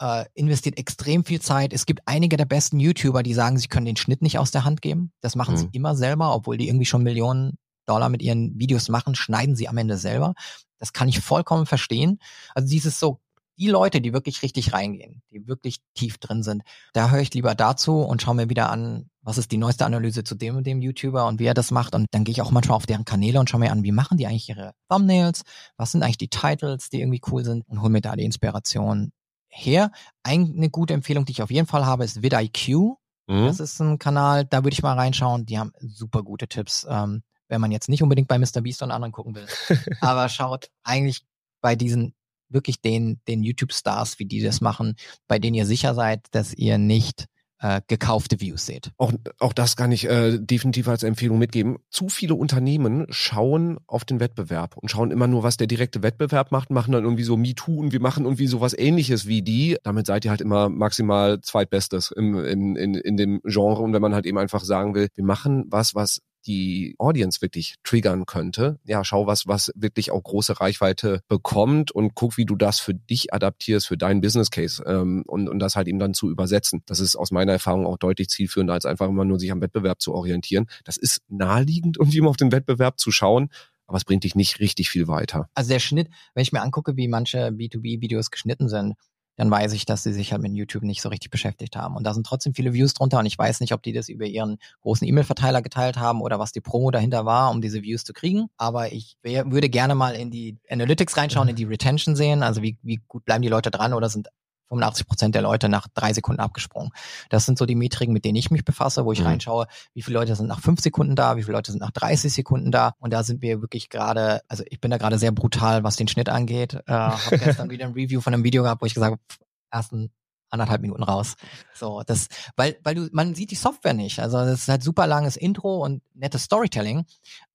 Äh, investiert extrem viel Zeit. Es gibt einige der besten YouTuber, die sagen, sie können den Schnitt nicht aus der Hand geben. Das machen mhm. sie immer selber, obwohl die irgendwie schon Millionen Dollar mit ihren Videos machen, schneiden sie am Ende selber. Das kann ich vollkommen verstehen. Also dieses so die Leute, die wirklich richtig reingehen, die wirklich tief drin sind, da höre ich lieber dazu und schaue mir wieder an, was ist die neueste Analyse zu dem und dem YouTuber und wie er das macht. Und dann gehe ich auch manchmal auf deren Kanäle und schaue mir an, wie machen die eigentlich ihre Thumbnails, was sind eigentlich die Titles, die irgendwie cool sind und hole mir da die Inspiration her. Eine gute Empfehlung, die ich auf jeden Fall habe, ist vidIQ. Mhm. Das ist ein Kanal, da würde ich mal reinschauen. Die haben super gute Tipps. Ähm, wenn man jetzt nicht unbedingt bei Mr. Beast und anderen gucken will. Aber schaut eigentlich bei diesen wirklich den, den YouTube-Stars, wie die das machen, bei denen ihr sicher seid, dass ihr nicht äh, gekaufte Views seht. Auch, auch das kann ich äh, definitiv als Empfehlung mitgeben. Zu viele Unternehmen schauen auf den Wettbewerb und schauen immer nur, was der direkte Wettbewerb macht, machen dann irgendwie so MeToo und wir machen irgendwie sowas ähnliches wie die. Damit seid ihr halt immer maximal zweitbestes im, in, in, in dem Genre. Und wenn man halt eben einfach sagen will, wir machen was, was die Audience wirklich triggern könnte. Ja, schau was, was wirklich auch große Reichweite bekommt und guck, wie du das für dich adaptierst, für deinen Business Case ähm, und, und das halt eben dann zu übersetzen. Das ist aus meiner Erfahrung auch deutlich zielführender, als einfach immer nur sich am Wettbewerb zu orientieren. Das ist naheliegend, irgendwie immer auf den Wettbewerb zu schauen, aber es bringt dich nicht richtig viel weiter. Also der Schnitt, wenn ich mir angucke, wie manche B2B-Videos geschnitten sind, dann weiß ich, dass sie sich halt mit YouTube nicht so richtig beschäftigt haben. Und da sind trotzdem viele Views drunter und ich weiß nicht, ob die das über ihren großen E-Mail-Verteiler geteilt haben oder was die Promo dahinter war, um diese Views zu kriegen. Aber ich wär, würde gerne mal in die Analytics reinschauen, in die Retention sehen, also wie, wie gut bleiben die Leute dran oder sind 85 Prozent der Leute nach drei Sekunden abgesprungen. Das sind so die Metriken, mit denen ich mich befasse, wo ich mhm. reinschaue, wie viele Leute sind nach fünf Sekunden da, wie viele Leute sind nach 30 Sekunden da. Und da sind wir wirklich gerade, also ich bin da gerade sehr brutal, was den Schnitt angeht. Äh, habe gestern wieder ein Review von einem Video gehabt, wo ich gesagt habe, ersten anderthalb Minuten raus. So, das, weil, weil du, man sieht die Software nicht. Also das ist halt super langes Intro und nettes Storytelling,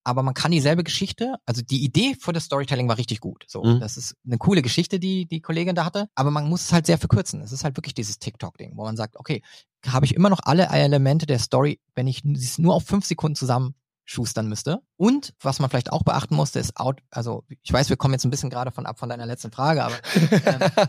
aber man kann dieselbe Geschichte, also die Idee für das Storytelling war richtig gut. So, mhm. das ist eine coole Geschichte, die die Kollegin da hatte, aber man muss es halt sehr verkürzen. Es ist halt wirklich dieses TikTok-Ding, wo man sagt, okay, habe ich immer noch alle Elemente der Story, wenn ich es nur auf fünf Sekunden zusammen schustern müsste. Und was man vielleicht auch beachten musste, ist out, also ich weiß, wir kommen jetzt ein bisschen gerade von ab von deiner letzten Frage, aber ähm,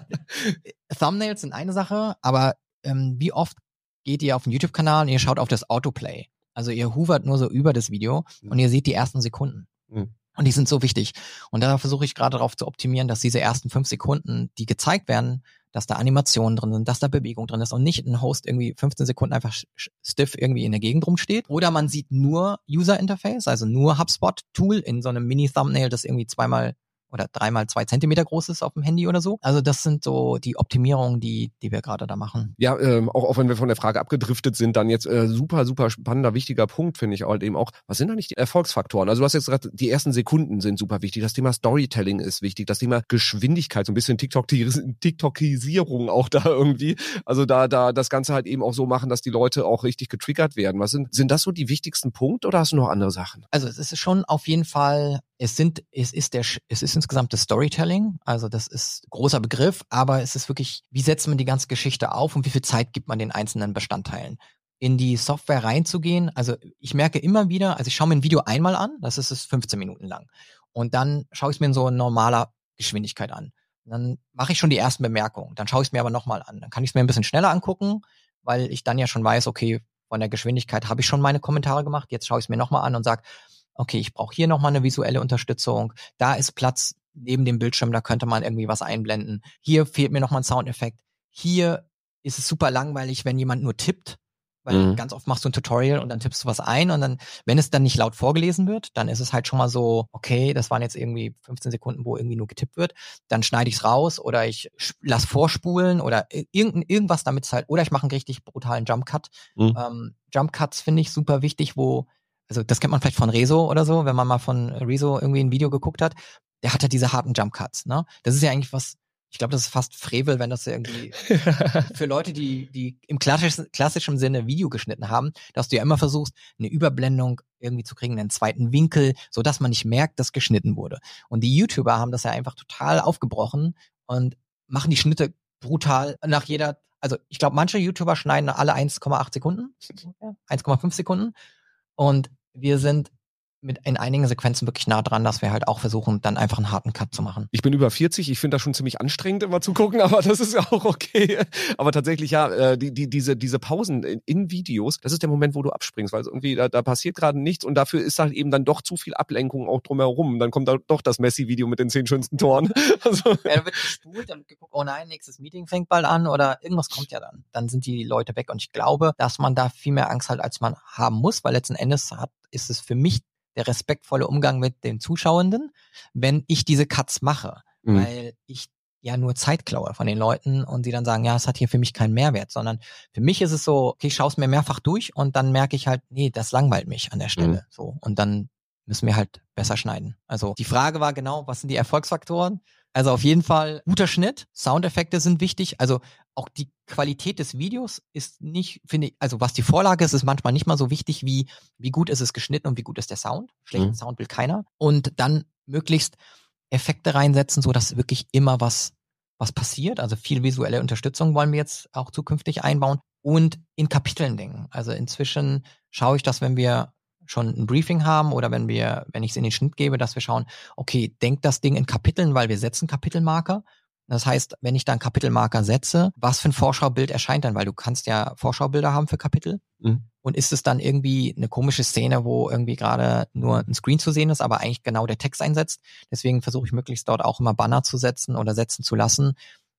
Thumbnails sind eine Sache, aber ähm, wie oft geht ihr auf den YouTube-Kanal und ihr schaut auf das Autoplay? Also ihr hovert nur so über das Video mhm. und ihr seht die ersten Sekunden. Mhm. Und die sind so wichtig. Und da versuche ich gerade darauf zu optimieren, dass diese ersten fünf Sekunden, die gezeigt werden, dass da Animationen drin sind, dass da Bewegung drin ist und nicht ein Host irgendwie 15 Sekunden einfach stiff irgendwie in der Gegend rumsteht. Oder man sieht nur User Interface, also nur HubSpot Tool in so einem Mini-Thumbnail, das irgendwie zweimal oder dreimal zwei Zentimeter groß ist auf dem Handy oder so. Also das sind so die Optimierungen, die, die wir gerade da machen. Ja, ähm, auch, auch wenn wir von der Frage abgedriftet sind, dann jetzt äh, super, super spannender, wichtiger Punkt, finde ich halt eben auch. Was sind da nicht die Erfolgsfaktoren? Also du hast jetzt gerade, die ersten Sekunden sind super wichtig. Das Thema Storytelling ist wichtig. Das Thema Geschwindigkeit, so ein bisschen TikTok TikTokisierung auch da irgendwie. Also da, da das Ganze halt eben auch so machen, dass die Leute auch richtig getriggert werden. Was sind, sind das so die wichtigsten Punkte oder hast du noch andere Sachen? Also es ist schon auf jeden Fall es sind, es ist der, es ist insgesamt das Storytelling. Also das ist großer Begriff, aber es ist wirklich, wie setzt man die ganze Geschichte auf und wie viel Zeit gibt man den einzelnen Bestandteilen? In die Software reinzugehen, also ich merke immer wieder, also ich schaue mir ein Video einmal an, das ist es 15 Minuten lang. Und dann schaue ich es mir in so normaler Geschwindigkeit an. dann mache ich schon die ersten Bemerkungen. Dann schaue ich es mir aber nochmal an. Dann kann ich es mir ein bisschen schneller angucken, weil ich dann ja schon weiß, okay, von der Geschwindigkeit habe ich schon meine Kommentare gemacht. Jetzt schaue ich es mir nochmal an und sage, okay, ich brauche hier nochmal eine visuelle Unterstützung, da ist Platz neben dem Bildschirm, da könnte man irgendwie was einblenden. Hier fehlt mir nochmal ein Soundeffekt. Hier ist es super langweilig, wenn jemand nur tippt, weil mhm. ganz oft machst du ein Tutorial und dann tippst du was ein und dann, wenn es dann nicht laut vorgelesen wird, dann ist es halt schon mal so, okay, das waren jetzt irgendwie 15 Sekunden, wo irgendwie nur getippt wird, dann schneide ich es raus oder ich lass vorspulen oder irgend, irgendwas damit halt, oder ich mache einen richtig brutalen Jump Cut. Mhm. Ähm, Jump Cuts finde ich super wichtig, wo also das kennt man vielleicht von Rezo oder so, wenn man mal von Rezo irgendwie ein Video geguckt hat, der hat ja diese harten Jump Cuts, ne? Das ist ja eigentlich was, ich glaube, das ist fast Frevel, wenn das irgendwie für Leute, die, die im klassischen, klassischen Sinne Video geschnitten haben, dass du ja immer versuchst, eine Überblendung irgendwie zu kriegen, einen zweiten Winkel, so dass man nicht merkt, dass geschnitten wurde. Und die YouTuber haben das ja einfach total aufgebrochen und machen die Schnitte brutal nach jeder, also ich glaube, manche YouTuber schneiden alle 1,8 Sekunden, 1,5 Sekunden und wir sind mit in einigen Sequenzen wirklich nah dran, dass wir halt auch versuchen, dann einfach einen harten Cut zu machen. Ich bin über 40, ich finde das schon ziemlich anstrengend, immer zu gucken, aber das ist ja auch okay. Aber tatsächlich, ja, äh, die, die, diese, diese Pausen in, in Videos, das ist der Moment, wo du abspringst, weil irgendwie da, da passiert gerade nichts und dafür ist halt eben dann doch zu viel Ablenkung auch drumherum. Dann kommt da doch das Messi-Video mit den zehn schönsten Toren. Also. Ja, da wird gespult, dann wird geguckt, oh nein, nächstes Meeting fängt bald an oder irgendwas kommt ja dann. Dann sind die Leute weg und ich glaube, dass man da viel mehr Angst hat, als man haben muss, weil letzten Endes hat, ist es für mich der respektvolle Umgang mit den Zuschauenden, wenn ich diese Cuts mache, mhm. weil ich ja nur Zeit klaue von den Leuten und sie dann sagen, ja, es hat hier für mich keinen Mehrwert, sondern für mich ist es so, okay, ich schaue es mir mehrfach durch und dann merke ich halt, nee, das langweilt mich an der Stelle. Mhm. So. Und dann müssen wir halt besser schneiden. Also die Frage war genau, was sind die Erfolgsfaktoren? Also auf jeden Fall guter Schnitt, Soundeffekte sind wichtig. Also auch die Qualität des Videos ist nicht, finde ich, also was die Vorlage ist, ist manchmal nicht mal so wichtig, wie, wie gut ist es geschnitten und wie gut ist der Sound. Schlechten mhm. Sound will keiner. Und dann möglichst Effekte reinsetzen, so dass wirklich immer was, was passiert. Also viel visuelle Unterstützung wollen wir jetzt auch zukünftig einbauen und in Kapiteln denken. Also inzwischen schaue ich, dass wenn wir schon ein Briefing haben oder wenn wir, wenn ich es in den Schnitt gebe, dass wir schauen, okay, denkt das Ding in Kapiteln, weil wir setzen Kapitelmarker. Das heißt, wenn ich dann Kapitelmarker setze, was für ein Vorschaubild erscheint dann, weil du kannst ja Vorschaubilder haben für Kapitel. Mhm. Und ist es dann irgendwie eine komische Szene, wo irgendwie gerade nur ein Screen zu sehen ist, aber eigentlich genau der Text einsetzt? Deswegen versuche ich möglichst dort auch immer Banner zu setzen oder setzen zu lassen,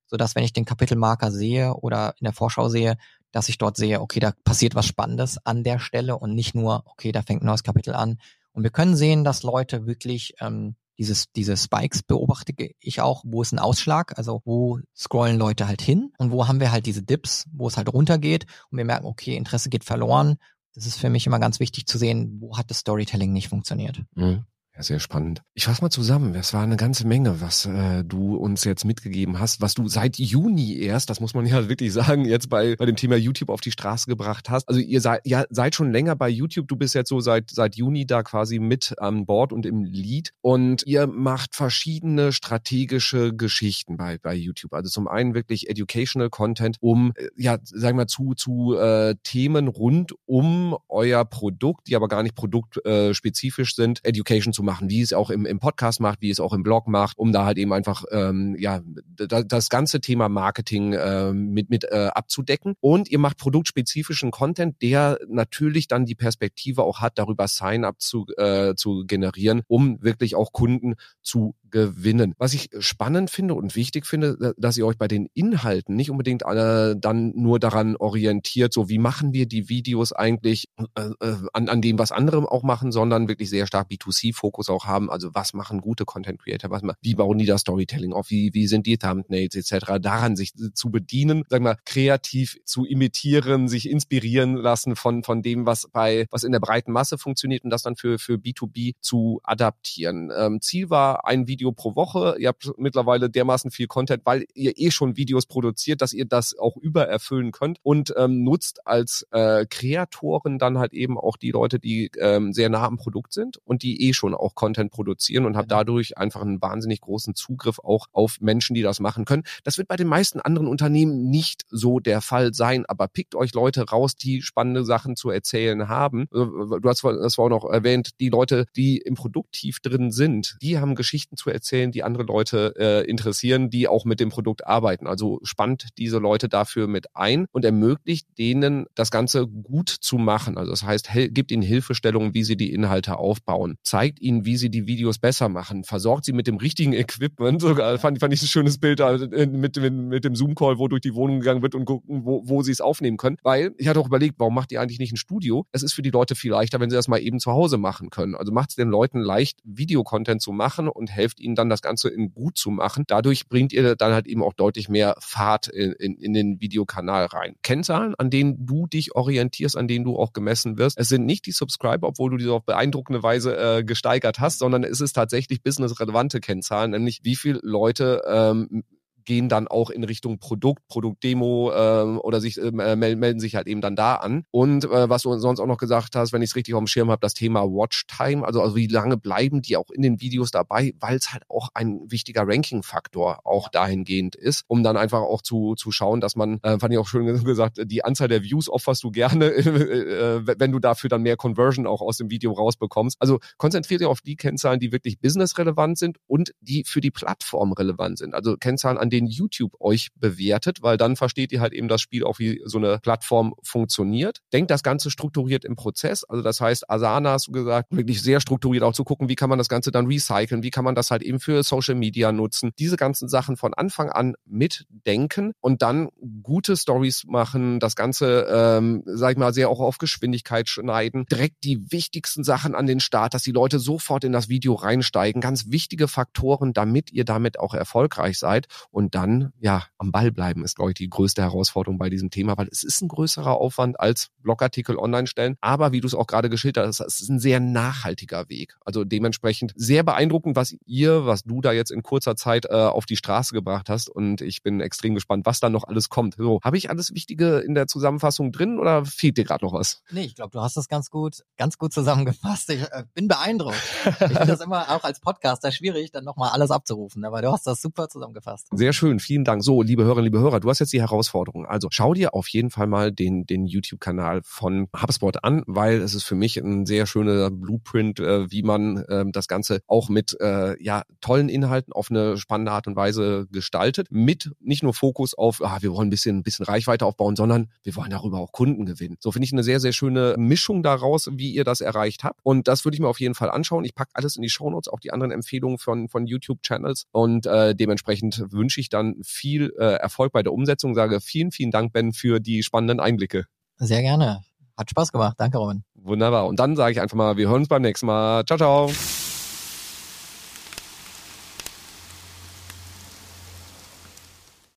sodass wenn ich den Kapitelmarker sehe oder in der Vorschau sehe, dass ich dort sehe, okay, da passiert was Spannendes an der Stelle und nicht nur, okay, da fängt ein neues Kapitel an. Und wir können sehen, dass Leute wirklich ähm, dieses, diese Spikes beobachte ich auch, wo ist ein Ausschlag, also wo scrollen Leute halt hin und wo haben wir halt diese Dips, wo es halt runtergeht und wir merken, okay, Interesse geht verloren. Das ist für mich immer ganz wichtig zu sehen, wo hat das Storytelling nicht funktioniert. Mhm. Ja, sehr spannend. Ich fasse mal zusammen. Es war eine ganze Menge, was äh, du uns jetzt mitgegeben hast, was du seit Juni erst, das muss man ja wirklich sagen, jetzt bei, bei dem Thema YouTube auf die Straße gebracht hast. Also ihr seid, ja, seid schon länger bei YouTube. Du bist jetzt so seit, seit Juni da quasi mit an Bord und im Lead. Und ihr macht verschiedene strategische Geschichten bei, bei YouTube. Also zum einen wirklich Educational Content, um, äh, ja, sagen wir zu, zu äh, Themen rund um euer Produkt, die aber gar nicht produktspezifisch äh, sind, Education zu zu machen, wie es auch im, im Podcast macht, wie es auch im Blog macht, um da halt eben einfach ähm, ja da, das ganze Thema Marketing äh, mit mit äh, abzudecken. Und ihr macht produktspezifischen Content, der natürlich dann die Perspektive auch hat, darüber Sign-up zu äh, zu generieren, um wirklich auch Kunden zu gewinnen. Was ich spannend finde und wichtig finde, dass ihr euch bei den Inhalten nicht unbedingt äh, dann nur daran orientiert, so wie machen wir die Videos eigentlich äh, äh an, an dem, was andere auch machen, sondern wirklich sehr stark B2C-Fokus auch haben. Also was machen gute Content Creator, was wie bauen die das Storytelling auf, wie, wie sind die Thumbnails etc. Daran sich zu bedienen, sagen wir, kreativ zu imitieren, sich inspirieren lassen von, von dem, was bei, was in der breiten Masse funktioniert und das dann für, für B2B zu adaptieren. Ähm, Ziel war ein Video Video pro Woche. Ihr habt mittlerweile dermaßen viel Content, weil ihr eh schon Videos produziert, dass ihr das auch übererfüllen könnt und ähm, nutzt als äh, Kreatoren dann halt eben auch die Leute, die ähm, sehr nah am Produkt sind und die eh schon auch Content produzieren und habt genau. dadurch einfach einen wahnsinnig großen Zugriff auch auf Menschen, die das machen können. Das wird bei den meisten anderen Unternehmen nicht so der Fall sein, aber pickt euch Leute raus, die spannende Sachen zu erzählen haben. Äh, du hast das war auch noch erwähnt, die Leute, die im Produkt tief drin sind, die haben Geschichten zu erzählen, die andere Leute äh, interessieren, die auch mit dem Produkt arbeiten. Also spannt diese Leute dafür mit ein und ermöglicht denen, das Ganze gut zu machen. Also das heißt, gibt ihnen Hilfestellungen, wie sie die Inhalte aufbauen, zeigt ihnen, wie sie die Videos besser machen, versorgt sie mit dem richtigen Equipment. Sogar fand, fand ich ein schönes Bild äh, mit, mit, mit dem Zoom-Call, wo durch die Wohnung gegangen wird und gucken, wo, wo sie es aufnehmen können. Weil ich hatte auch überlegt, warum macht ihr eigentlich nicht ein Studio? Es ist für die Leute viel leichter, wenn sie das mal eben zu Hause machen können. Also macht es den Leuten leicht, Videocontent zu machen und helft ihnen dann das Ganze in gut zu machen. Dadurch bringt ihr dann halt eben auch deutlich mehr Fahrt in, in, in den Videokanal rein. Kennzahlen, an denen du dich orientierst, an denen du auch gemessen wirst. Es sind nicht die Subscriber, obwohl du diese auf beeindruckende Weise äh, gesteigert hast, sondern es ist tatsächlich businessrelevante Kennzahlen, nämlich wie viele Leute ähm, gehen dann auch in Richtung Produkt, Produktdemo äh, oder sich ähm, äh, melden sich halt eben dann da an. Und äh, was du sonst auch noch gesagt hast, wenn ich es richtig auf dem Schirm habe, das Thema Watchtime, also, also wie lange bleiben die auch in den Videos dabei, weil es halt auch ein wichtiger Ranking-Faktor auch dahingehend ist, um dann einfach auch zu, zu schauen, dass man, äh, fand ich auch schön gesagt, die Anzahl der Views opferst du gerne, äh, wenn du dafür dann mehr Conversion auch aus dem Video rausbekommst. Also konzentriert ihr auf die Kennzahlen, die wirklich businessrelevant sind und die für die Plattform relevant sind. Also Kennzahlen, an denen YouTube euch bewertet, weil dann versteht ihr halt eben das Spiel auch, wie so eine Plattform funktioniert. Denkt das Ganze strukturiert im Prozess. Also das heißt, Asana hast du gesagt, wirklich sehr strukturiert auch zu gucken, wie kann man das Ganze dann recyceln, wie kann man das halt eben für Social Media nutzen. Diese ganzen Sachen von Anfang an mitdenken und dann gute Stories machen, das Ganze, ähm, sag ich mal, sehr auch auf Geschwindigkeit schneiden, direkt die wichtigsten Sachen an den Start, dass die Leute sofort in das Video reinsteigen. Ganz wichtige Faktoren, damit ihr damit auch erfolgreich seid. Und und dann, ja, am Ball bleiben ist, glaube ich, die größte Herausforderung bei diesem Thema, weil es ist ein größerer Aufwand als Blogartikel online stellen. Aber wie du es auch gerade geschildert hast, es ist ein sehr nachhaltiger Weg. Also dementsprechend sehr beeindruckend, was ihr, was du da jetzt in kurzer Zeit äh, auf die Straße gebracht hast. Und ich bin extrem gespannt, was da noch alles kommt. So, habe ich alles Wichtige in der Zusammenfassung drin oder fehlt dir gerade noch was? Nee, ich glaube, du hast das ganz gut, ganz gut zusammengefasst. Ich äh, bin beeindruckt. ich finde das immer auch als Podcaster schwierig, dann nochmal alles abzurufen. Aber du hast das super zusammengefasst. Sehr sehr schön. Vielen Dank. So, liebe Hörerinnen, liebe Hörer, du hast jetzt die Herausforderung. Also schau dir auf jeden Fall mal den, den YouTube-Kanal von HubSpot an, weil es ist für mich ein sehr schöner Blueprint, äh, wie man äh, das Ganze auch mit äh, ja, tollen Inhalten auf eine spannende Art und Weise gestaltet. Mit nicht nur Fokus auf, ah, wir wollen ein bisschen, ein bisschen Reichweite aufbauen, sondern wir wollen darüber auch Kunden gewinnen. So finde ich eine sehr, sehr schöne Mischung daraus, wie ihr das erreicht habt. Und das würde ich mir auf jeden Fall anschauen. Ich packe alles in die Shownotes, auch die anderen Empfehlungen von, von YouTube-Channels. Und äh, dementsprechend wünsche ich ich dann viel äh, Erfolg bei der Umsetzung. Sage vielen, vielen Dank, Ben, für die spannenden Einblicke. Sehr gerne. Hat Spaß gemacht. Danke, Robin. Wunderbar. Und dann sage ich einfach mal, wir hören uns beim nächsten Mal. Ciao, ciao.